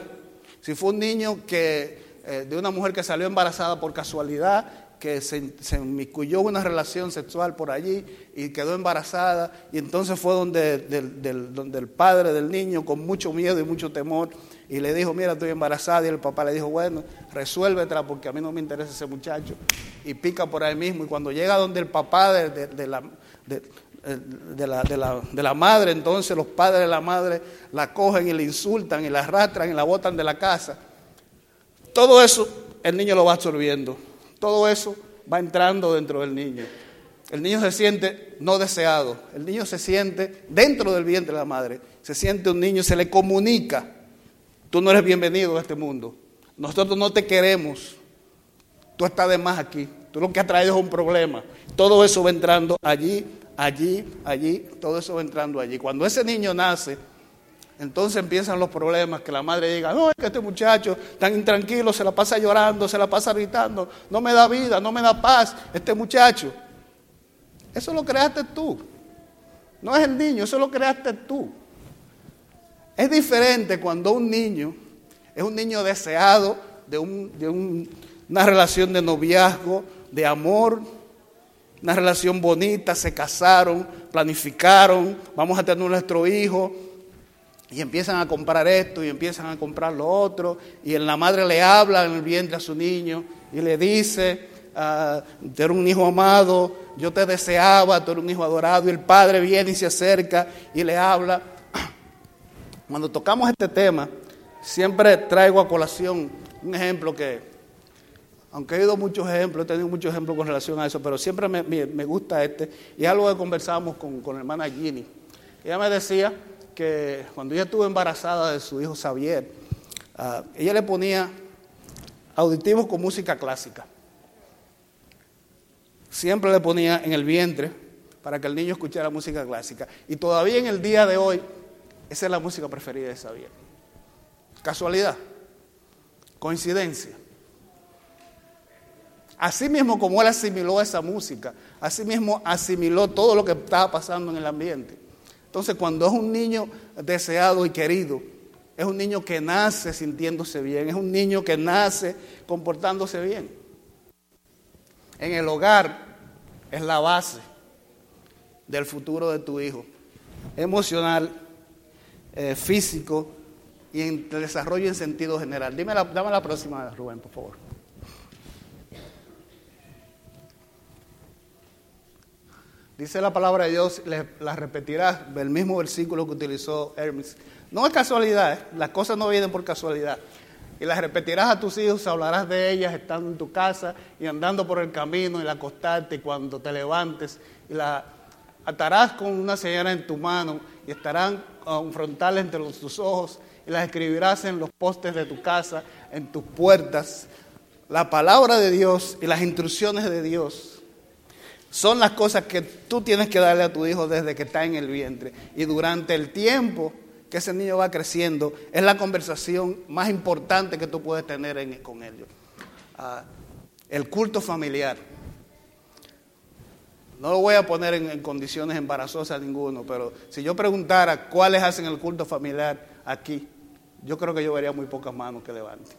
si fue un niño que, eh, de una mujer que salió embarazada por casualidad, que se, se inmiscuyó una relación sexual por allí y quedó embarazada, y entonces fue donde, donde el padre del niño, con mucho miedo y mucho temor, y le dijo, mira, estoy embarazada, y el papá le dijo, bueno, resuélvetela porque a mí no me interesa ese muchacho, y pica por ahí mismo, y cuando llega donde el papá de, la... de la, de, la, de la madre, entonces los padres de la madre la cogen y la insultan y la arrastran y la botan de la casa. Todo eso el niño lo va absorbiendo, todo eso va entrando dentro del niño. El niño se siente no deseado, el niño se siente dentro del vientre de la madre, se siente un niño, se le comunica, tú no eres bienvenido a este mundo, nosotros no te queremos, tú estás de más aquí, tú lo que has traído es un problema. Todo eso va entrando allí, allí, allí, todo eso va entrando allí. Cuando ese niño nace, entonces empiezan los problemas, que la madre diga, no, es que este muchacho tan intranquilo se la pasa llorando, se la pasa gritando, no me da vida, no me da paz, este muchacho. Eso lo creaste tú. No es el niño, eso lo creaste tú. Es diferente cuando un niño es un niño deseado de, un- de un- una relación de noviazgo, de amor, una relación bonita, se casaron, planificaron, vamos a tener nuestro hijo, y empiezan a comprar esto y empiezan a comprar lo otro, y la madre le habla en el vientre a su niño y le dice, ah, tú eres un hijo amado, yo te deseaba, tú eres un hijo adorado, y el padre viene y se acerca y le habla. Cuando tocamos este tema, siempre traigo a colación un ejemplo que, aunque he oído muchos ejemplos, he tenido muchos ejemplos con relación a eso, pero siempre me, me- me gusta este, y algo que conversamos con, con la hermana Ginny. Ella me decía que cuando ella estuvo embarazada de su hijo Xavier, ah, ella le ponía auditivos con música clásica. Siempre le ponía en el vientre para que el niño escuchara música clásica. Y todavía en el día de hoy, esa es la música preferida de Xavier. Casualidad, coincidencia. Así mismo como él asimiló esa música, así mismo asimiló todo lo que estaba pasando en el ambiente. Entonces, cuando es un niño deseado y querido, es un niño que nace sintiéndose bien, es un niño que nace comportándose bien. En el hogar es la base del futuro de tu hijo, emocional, eh, físico y en el desarrollo en sentido general. Dime la, dame la próxima, Rubén, por favor. Dice la palabra de Dios, la repetirás, el mismo versículo que utilizó Hermes. No es casualidad, ¿eh? las cosas no vienen por casualidad. Y las repetirás a tus hijos, hablarás de ellas estando en tu casa y andando por el camino, y al acostarte cuando te levantes. Y la atarás con una señal en tu mano y estarán a un frontal entre los- tus ojos y las escribirás en los postes de tu casa, en tus puertas. La palabra de Dios y las instrucciones de Dios son las cosas que tú tienes que darle a tu hijo desde que está en el vientre. Y durante el tiempo que ese niño va creciendo, es la conversación más importante que tú puedes tener en- con ellos. Ah, el culto familiar. No lo voy a poner en, en condiciones embarazosas ninguno, pero si yo preguntara cuáles hacen el culto familiar aquí, yo creo que yo vería muy pocas manos que levanten.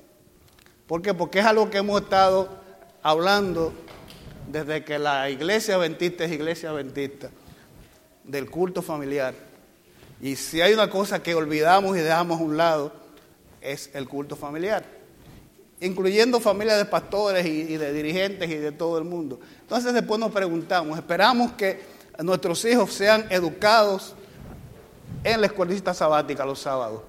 ¿Por qué? Porque es algo que hemos estado hablando desde que la iglesia adventista es iglesia adventista, del culto familiar. Y si hay una cosa que olvidamos y dejamos a un lado, es el culto familiar, incluyendo familias de pastores y, de dirigentes y de todo el mundo. Entonces después nos preguntamos, esperamos que nuestros hijos sean educados en la escuelita sabática los sábados.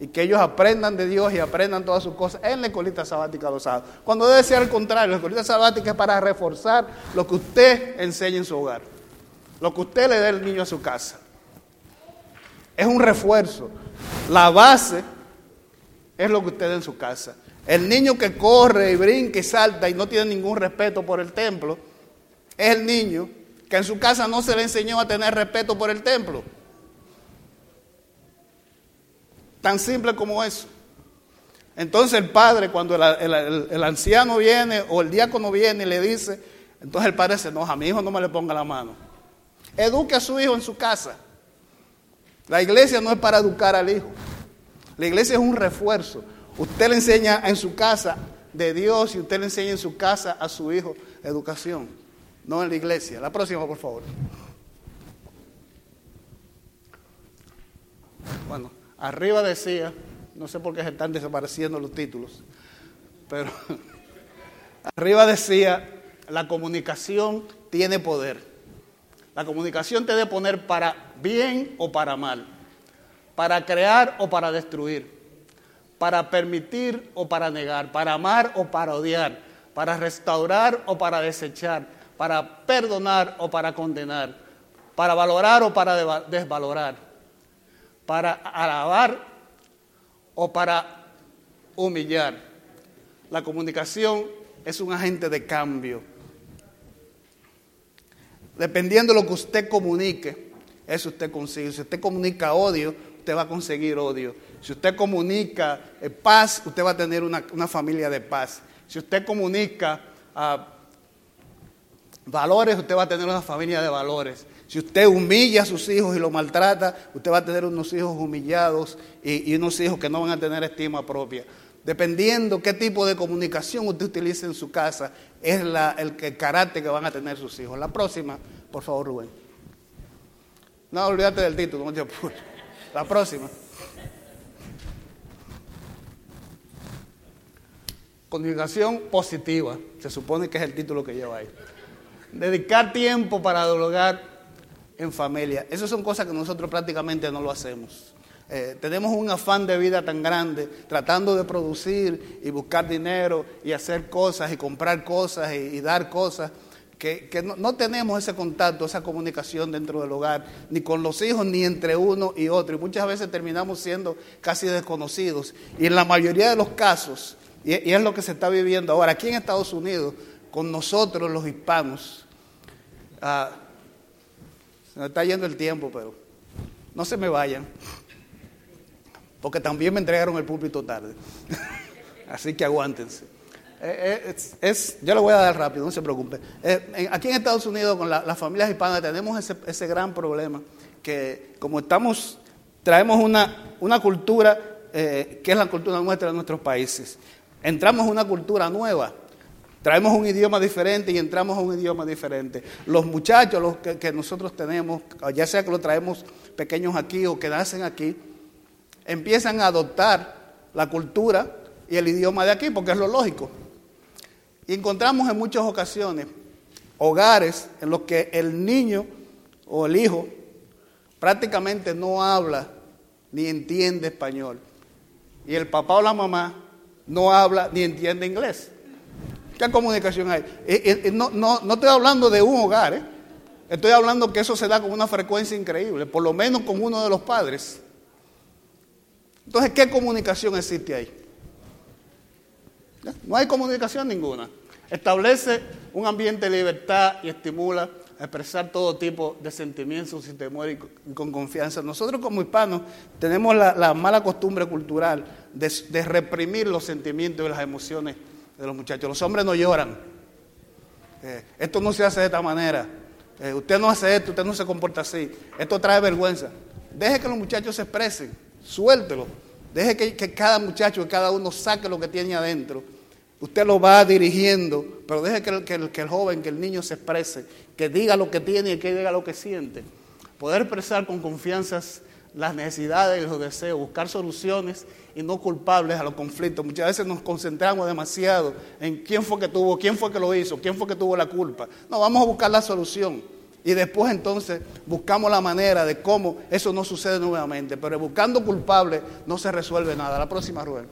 Y que ellos aprendan de Dios y aprendan todas sus cosas en la escuelita sabática los sábados. Cuando debe ser al contrario, la escuelita sabática es para reforzar lo que usted enseña en su hogar, lo que usted le dé al niño a su casa. Es un refuerzo. La base es lo que usted da en su casa. El niño que corre y brinca y salta y no tiene ningún respeto por el templo, es el niño que en su casa no se le enseñó a tener respeto por el templo. Tan simple como eso. Entonces el padre, cuando el, anciano viene o el diácono viene y le dice, entonces el padre se enoja, a mi hijo no me le ponga la mano. Eduque a su hijo en su casa. La iglesia no es para educar al hijo. La iglesia es un refuerzo. Usted le enseña en su casa de Dios y usted le enseña en su casa a su hijo educación, no en la iglesia. La próxima, por favor. Bueno, arriba decía, no sé por qué se están desapareciendo los títulos, pero arriba decía, la comunicación tiene poder. La comunicación te debe poner para bien o para mal, para crear o para destruir, para permitir o para negar, para amar o para odiar, para restaurar o para desechar, para perdonar o para condenar, para valorar o para desvalorar, para alabar o para humillar. La comunicación es un agente de cambio. Dependiendo de lo que usted comunique, eso usted consigue. Si usted comunica odio, usted va a conseguir odio. Si usted comunica eh, paz, usted va a tener una, una familia de paz. Si usted comunica ah, valores, usted va a tener una familia de valores. Si usted humilla a sus hijos y los maltrata, usted va a tener unos hijos humillados y, unos hijos que no van a tener estima propia. Dependiendo qué tipo de comunicación usted utilice en su casa, es el, carácter que van a tener sus hijos. La próxima, por favor, Rubén. No, olvídate del título, no te. La próxima. Comunicación positiva, se supone que es el título que lleva ahí. Dedicar tiempo para dialogar en familia. Esas son cosas que nosotros prácticamente no lo hacemos. Eh, tenemos un afán de vida tan grande, tratando de producir y buscar dinero y hacer cosas y comprar cosas y, dar cosas, que, no, tenemos ese contacto, esa comunicación dentro del hogar, ni con los hijos, ni entre uno y otro. Y muchas veces terminamos siendo casi desconocidos. Y en la mayoría de los casos, y, y es lo que se está viviendo ahora, aquí en Estados Unidos, con nosotros los hispanos, ah, se me está yendo el tiempo, pero no se me vayan, porque también me entregaron el púlpito tarde. Así que aguántense. Eh, eh, yo lo voy a dar rápido, no se preocupe. Eh, aquí en Estados Unidos, con la- las familias hispanas, tenemos ese, ese gran problema, que como estamos, traemos una, una cultura que es la cultura nuestra de nuestros países. Entramos en una cultura nueva, Traemos un idioma diferente y entramos a un idioma diferente. Los muchachos los que, nosotros tenemos, ya sea que los traemos pequeños aquí o que nacen aquí, empiezan a adoptar la cultura y el idioma de aquí, porque es lo lógico. Y encontramos en muchas ocasiones hogares en los que el niño o el hijo prácticamente no habla ni entiende español. Y el papá o la mamá no habla ni entiende inglés. ¿Qué comunicación hay? Eh, eh, eh, no, no, no estoy hablando de un hogar, estoy hablando que eso se da con una frecuencia increíble, por lo menos con uno de los padres. Entonces, ¿qué comunicación existe ahí? No hay comunicación ninguna. Establece un ambiente de libertad y estimula a expresar todo tipo de sentimientos sin temor y con- confianza. Nosotros como hispanos tenemos la, la mala costumbre cultural de reprimir los sentimientos y las emociones de los muchachos. Los hombres no lloran. Eh, esto no se hace de esta manera. Eh, usted no hace esto, usted no se comporta así. Esto trae vergüenza. Deje que los muchachos se expresen, suéltelo. Deje que, cada muchacho, que cada uno saque lo que tiene adentro. Usted lo va dirigiendo, pero deje que el joven, que el niño se exprese, que diga lo que tiene y que diga lo que siente. Poder expresar con confianza las necesidades y los deseos, buscar soluciones y no culpables a los conflictos. Muchas veces nos concentramos demasiado en quién fue que tuvo, quién fue que lo hizo, quién fue que tuvo la culpa. No, vamos a buscar la solución Y después entonces buscamos la manera de cómo eso no sucede nuevamente. Pero buscando culpables no se resuelve nada. La próxima, Rubén.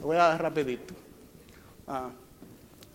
Lo voy a dar rapidito. Ah,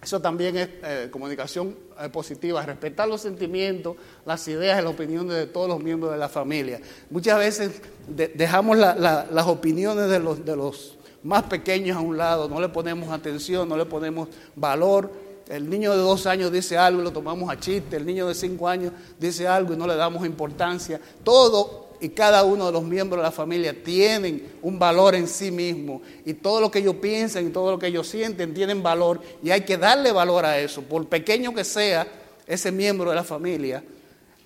eso también es eh, comunicación eh, positiva, respetar los sentimientos, las ideas y las opiniones de todos los miembros de la familia. Muchas veces de- dejamos la- la- las opiniones de los, de los más pequeños a un lado, no le ponemos atención, no le ponemos valor. El niño de dos años dice algo y lo tomamos a chiste, el niño de cinco años dice algo y no le damos importancia. Todo y cada uno de los miembros de la familia tienen un valor en sí mismo y todo lo que ellos piensan y todo lo que ellos sienten tienen valor y hay que darle valor a eso, por pequeño que sea ese miembro de la familia,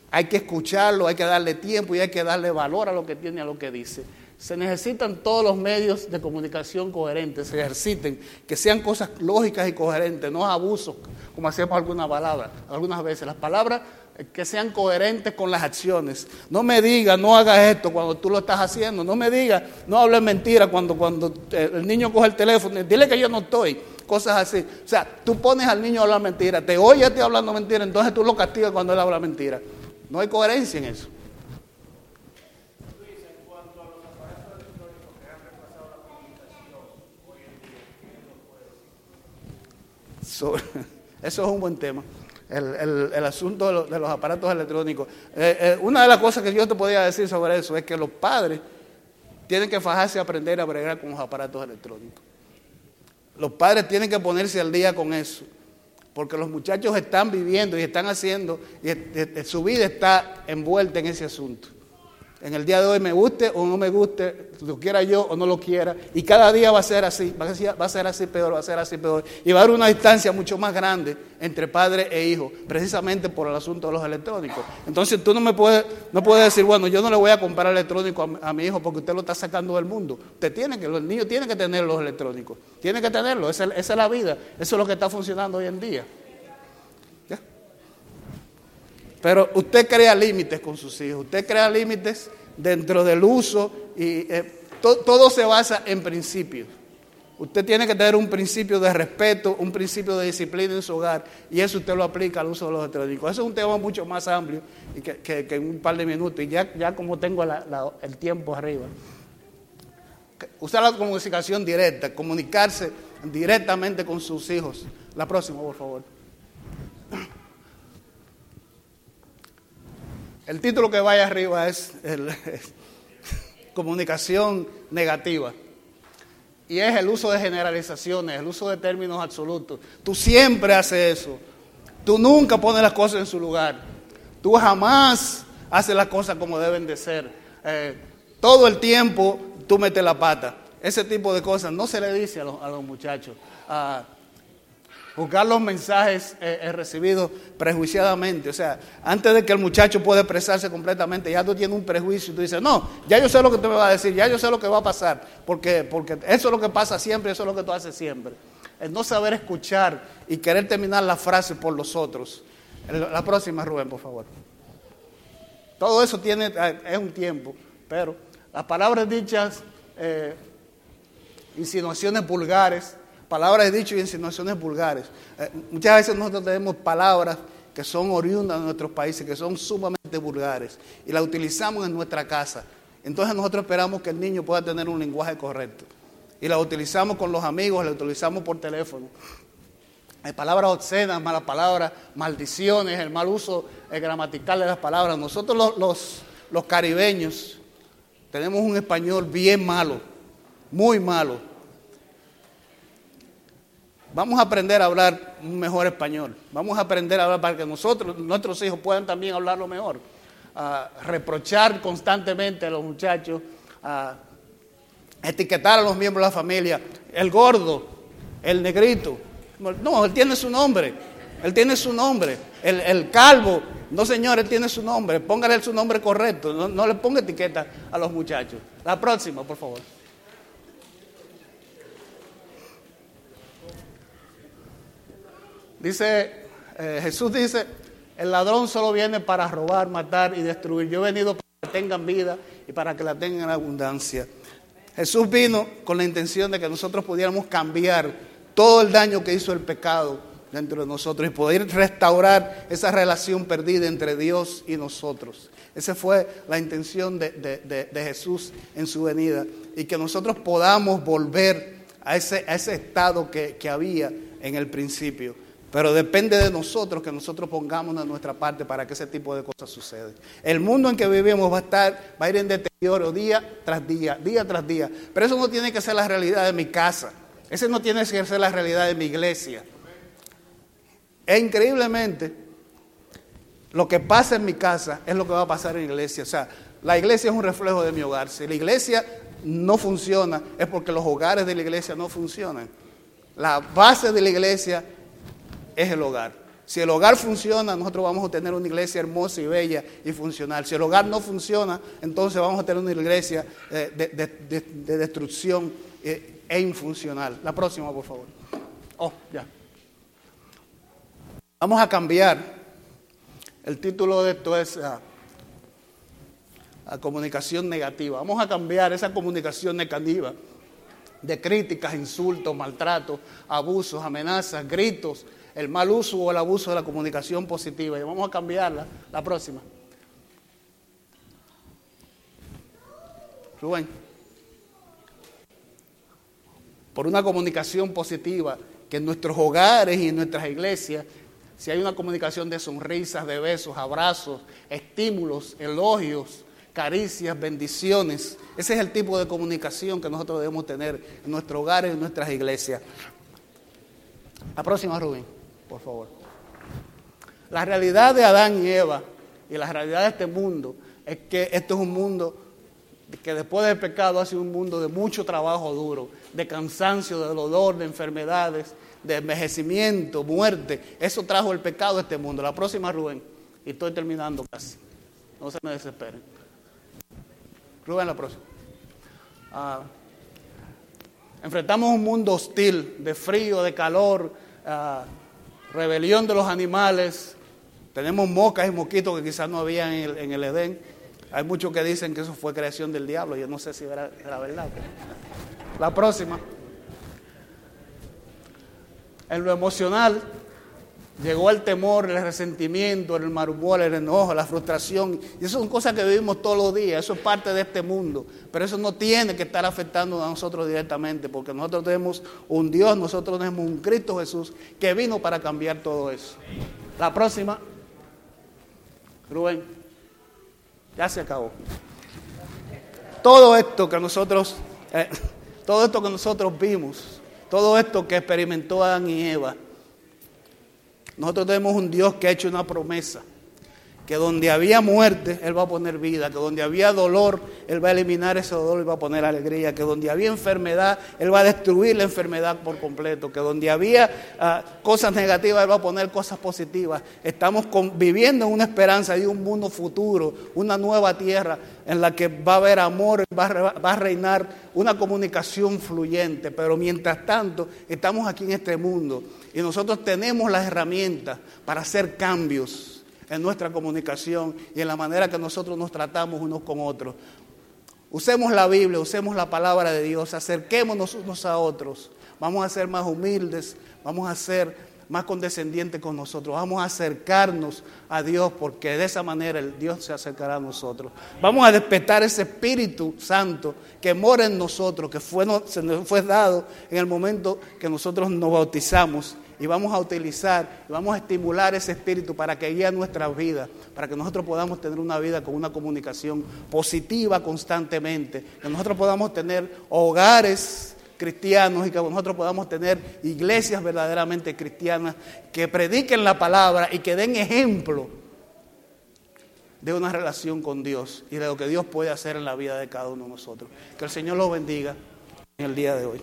hay que escucharlo, hay que darle tiempo y hay que darle valor a lo que tiene, a lo que dice. Se necesitan todos los medios de comunicación coherentes, se ejerciten, que sean cosas lógicas y coherentes, no abusos, como hacemos algunas palabras, algunas veces. Las palabras eh, que sean coherentes con las acciones. No me digas, no hagas esto cuando tú lo estás haciendo. No me digas, no hables mentira cuando, cuando eh, el niño coge el teléfono. Dile que yo no estoy. Cosas así. O sea, tú pones al niño a hablar mentira, te oye a ti hablando mentira, entonces tú lo castigas cuando él habla mentira. No hay coherencia en eso. So- eso es un buen tema. El, asunto de, los- aparatos electrónicos. Eh, eh, una de las cosas que yo te podía decir sobre eso es que los padres tienen que fajarse y aprender a bregar con los aparatos electrónicos. Los padres tienen que ponerse al día con eso. Porque los muchachos están viviendo y están haciendo, y su vida está envuelta en ese asunto. En el día de hoy me guste o no me guste, lo quiera yo o no lo quiera, y cada día va a ser así, va a ser, va a ser así peor, va a ser así peor, y va a haber una distancia mucho más grande entre padre e hijo, precisamente por el asunto de los electrónicos. Entonces tú no me puedes, no puedes decir, bueno, yo no le voy a comprar electrónico a, mi- hijo porque usted lo está sacando del mundo. Usted tiene que, el niño tiene que tener los electrónicos, tiene que tenerlo, esa, es- esa es la vida, eso es lo que está funcionando hoy en día. ¿Ya? Pero usted crea límites con sus hijos, usted crea límites dentro del uso y eh, to- todo se basa en principios. Usted tiene que tener un principio de respeto, un principio de disciplina en su hogar y eso usted lo aplica al uso de los electrónicos. Eso es un tema mucho más amplio y que, en un par de minutos y ya, como tengo el tiempo arriba. Usar la comunicación directa, comunicarse directamente con sus hijos. La próxima, por favor. El título que vaya arriba es, comunicación negativa. Y es el uso de generalizaciones, el uso de términos absolutos. Tú siempre haces eso. Tú nunca pones las cosas en su lugar. Tú jamás haces las cosas como deben de ser. Eh, todo el tiempo tú metes la pata. Ese tipo de cosas no se le dice a los, muchachos. Juzgar los mensajes eh, eh, recibidos prejuiciadamente. O sea, antes de que el muchacho pueda expresarse completamente, ya tú tienes un prejuicio y tú dices, no, ya yo sé lo que tú me vas a decir, ya yo sé lo que va a pasar, porque, porque eso es lo que pasa siempre, eso es lo que tú haces siempre. El no saber escuchar y querer terminar la frase por los otros. La próxima, Rubén, por favor. Todo eso tiene, eh, es un tiempo, pero las palabras dichas, insinuaciones vulgares, palabras dichas y insinuaciones vulgares. Eh, muchas veces nosotros tenemos palabras que son oriundas de nuestros países, que son sumamente vulgares, y las utilizamos en nuestra casa. Entonces nosotros esperamos que el niño pueda tener un lenguaje correcto. Y las utilizamos con los amigos, las utilizamos por teléfono. Hay palabras obscenas, malas palabras, maldiciones, el mal uso eh, gramatical de las palabras. Nosotros los, los, los caribeños tenemos un español bien malo, muy malo. Vamos a aprender a hablar un mejor español. Vamos a aprender a hablar para que nosotros, nuestros hijos puedan también hablarlo mejor. A reprochar constantemente a los muchachos, a etiquetar a los miembros de la familia. El gordo, el negrito. No, él tiene su nombre. Él tiene su nombre. El, el calvo. No, señor, él tiene su nombre. Póngale su nombre correcto. No, no le ponga etiqueta a los muchachos. La próxima, por favor. Dice, eh, Jesús dice, el ladrón solo viene para robar, matar y destruir. Yo he venido para que tengan vida y para que la tengan en abundancia. Jesús vino con la intención de que nosotros pudiéramos cambiar todo el daño que hizo el pecado dentro de nosotros y poder restaurar esa relación perdida entre Dios y nosotros. Esa fue la intención de, de- de- de Jesús en su venida y que nosotros podamos volver a ese, a ese estado que, que había en el principio. Pero depende de nosotros que nosotros pongamos de nuestra parte para que ese tipo de cosas sucedan. El mundo en que vivimos va a estar, va a ir en deterioro día tras día, día tras día. Pero eso no tiene que ser la realidad de mi casa. Ese no tiene que ser la realidad de mi iglesia. E increíblemente, lo que pasa en mi casa es lo que va a pasar en la iglesia. O sea, la iglesia es un reflejo de mi hogar. Si la iglesia no funciona, es porque los hogares de la iglesia no funcionan. La base de la iglesia es el hogar. Si el hogar funciona, nosotros vamos a tener una iglesia hermosa y bella y funcional. Si el hogar no funciona, entonces vamos a tener una iglesia eh, de, de- de- de destrucción eh, e infuncional. La próxima, por favor. Oh, ya. Vamos a cambiar. El título de esto es ah, a comunicación negativa. Vamos a cambiar esa comunicación negativa de críticas, insultos, maltratos, abusos, amenazas, gritos, el mal uso o el abuso de la comunicación positiva. Y vamos a cambiarla. La próxima. Rubén. Por una comunicación positiva, que en nuestros hogares y en nuestras iglesias, si hay una comunicación de sonrisas, de besos, abrazos, estímulos, elogios, caricias, bendiciones, ese es el tipo de comunicación que nosotros debemos tener en nuestros hogares y en nuestras iglesias. La próxima, Rubén, por favor. La realidad de Adán y Eva y la realidad de este mundo es que esto es un mundo que después del pecado ha sido un mundo de mucho trabajo duro, de cansancio, de dolor, de enfermedades, de envejecimiento, muerte. Eso trajo el pecado a este mundo. La próxima, Rubén. Y estoy terminando casi. No se me desesperen. Rubén, la próxima. Ah, enfrentamos un mundo hostil, de frío, de calor, ah, rebelión de los animales. Tenemos moscas y mosquitos que quizás no había en el, Edén. Hay muchos que dicen que eso fue creación del diablo. Yo no sé si era, era verdad. La próxima. En lo emocional llegó el temor, el resentimiento, el marumor, el enojo, la frustración. Y eso son cosas que vivimos todos los días. Eso es parte de este mundo. Pero eso no tiene que estar afectando a nosotros directamente. Porque nosotros tenemos un Dios, nosotros tenemos un Cristo Jesús que vino para cambiar todo eso. La próxima. Rubén. Ya se acabó. Todo esto que nosotros, eh, todo esto que nosotros vimos, todo esto que experimentó Adán y Eva, nosotros tenemos un Dios que ha hecho una promesa, que donde había muerte, Él va a poner vida, que donde había dolor, Él va a eliminar ese dolor y va a poner alegría, que donde había enfermedad, Él va a destruir la enfermedad por completo, que donde había ah, cosas negativas, Él va a poner cosas positivas. Estamos viviendo en una esperanza de un mundo futuro, una nueva tierra en la que va a haber amor, va a, va a reinar una comunicación fluyente, pero mientras tanto estamos aquí en este mundo y nosotros tenemos las herramientas para hacer cambios en nuestra comunicación y en la manera que nosotros nos tratamos unos con otros. Usemos la Biblia, usemos la palabra de Dios, acerquémonos unos a otros. Vamos a ser más humildes, vamos a ser más condescendientes con nosotros, vamos a acercarnos a Dios porque de esa manera el Dios se acercará a nosotros. Vamos a despertar ese Espíritu Santo que mora en nosotros, que fue, se nos fue dado en el momento que nosotros nos bautizamos y vamos a utilizar, y vamos a estimular ese espíritu para que guíe nuestras vidas, para que nosotros podamos tener una vida con una comunicación positiva constantemente, que nosotros podamos tener hogares cristianos y que nosotros podamos tener iglesias verdaderamente cristianas que prediquen la palabra y que den ejemplo de una relación con Dios y de lo que Dios puede hacer en la vida de cada uno de nosotros. Que el Señor los bendiga en el día de hoy.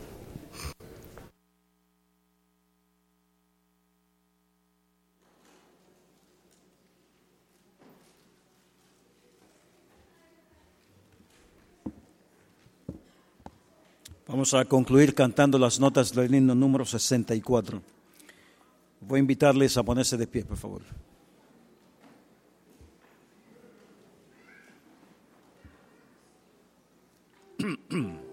Vamos a concluir cantando las notas del himno número 64. Voy a invitarles a ponerse de pie, por favor.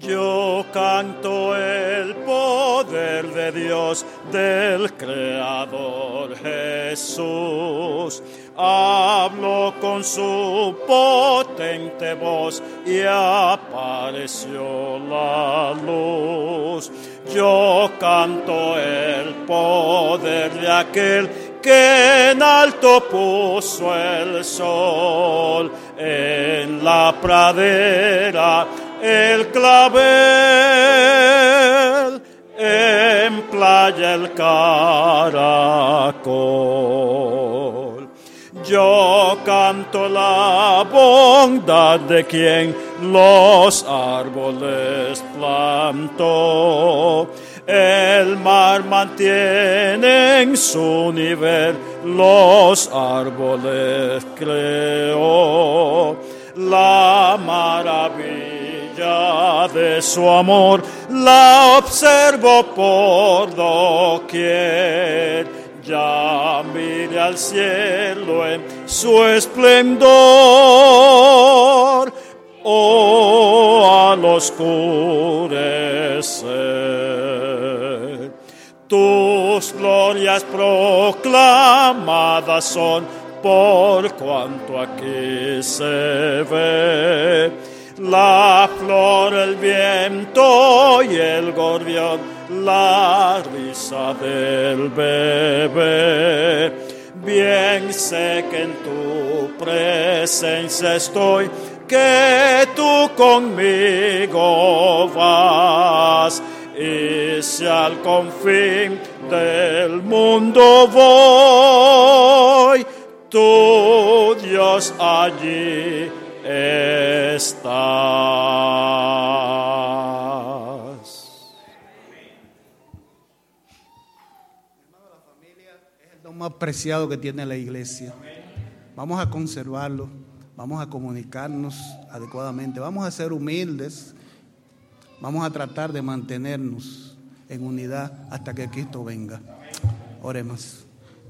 Yo canto el poder de Dios, del Creador Jesús. Habló con su potente voz y apareció la luz. Yo canto el poder de aquel que en alto puso el sol en la pradera el clavel en playa el caracol. Yo canto la bondad de quien los árboles plantó. El mar mantiene en su nivel, los árboles creó. La maravilla de su amor la observo por doquier. Ya mire al cielo en su esplendor, oh al oscurecer. Tus glorias proclamadas son por cuanto aquí se ve. La flor, el viento y el gorrión, la risa del bebé. Bien sé que en tu presencia estoy, que tú conmigo vas. Y si al confín del mundo voy, tu Dios allí estás. lo más preciado que tiene la iglesia. Vamos a conservarlo, vamos a comunicarnos adecuadamente, vamos a ser humildes, vamos a tratar de mantenernos en unidad hasta que Cristo venga. Oremos.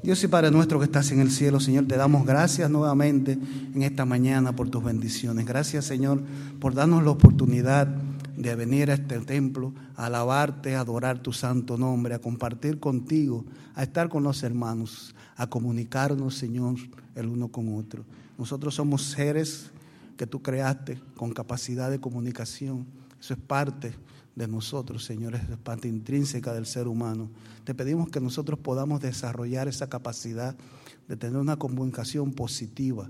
Dios y Padre nuestro que estás en el cielo, Señor, te damos gracias nuevamente en esta mañana por tus bendiciones. Gracias, Señor, por darnos la oportunidad de venir a este templo, a alabarte, a adorar tu santo nombre, a compartir contigo, a estar con los hermanos, a comunicarnos, Señor, el uno con otro. Nosotros somos seres que tú creaste con capacidad de comunicación. Eso es parte de nosotros, Señor, es parte intrínseca del ser humano. Te pedimos que nosotros podamos desarrollar esa capacidad de tener una comunicación positiva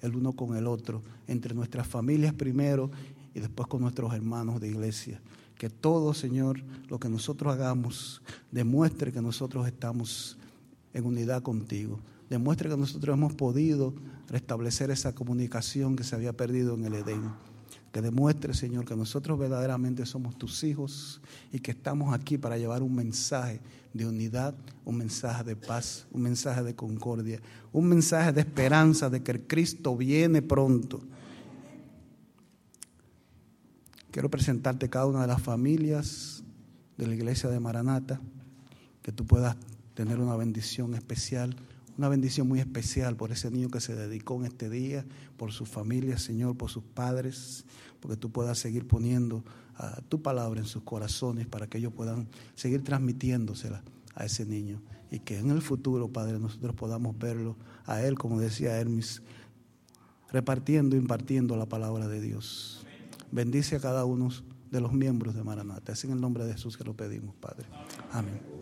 el uno con el otro, entre nuestras familias primero y después con nuestros hermanos de iglesia. Que todo, Señor, lo que nosotros hagamos, demuestre que nosotros estamos en unidad contigo. Demuestre que nosotros hemos podido restablecer esa comunicación que se había perdido en el Edén que demuestre, Señor, que nosotros verdaderamente somos tus hijos y que estamos aquí para llevar un mensaje de unidad, un mensaje de paz, un mensaje de concordia, un mensaje de esperanza de que el Cristo viene pronto. Quiero presentarte cada una de las familias de la iglesia de Maranata, que tú puedas tener una bendición especial, una bendición muy especial por ese niño que se dedicó en este día, por su familia, Señor, por sus padres, porque tú puedas seguir poniendo uh, tu palabra en sus corazones para que ellos puedan seguir transmitiéndosela a ese niño y que en el futuro, Padre, nosotros podamos verlo a él, como decía Hermes, repartiendo, impartiendo la palabra de Dios. Bendice a cada uno de los miembros de Maranata. Es en el nombre de Jesús que lo pedimos, Padre. Amén.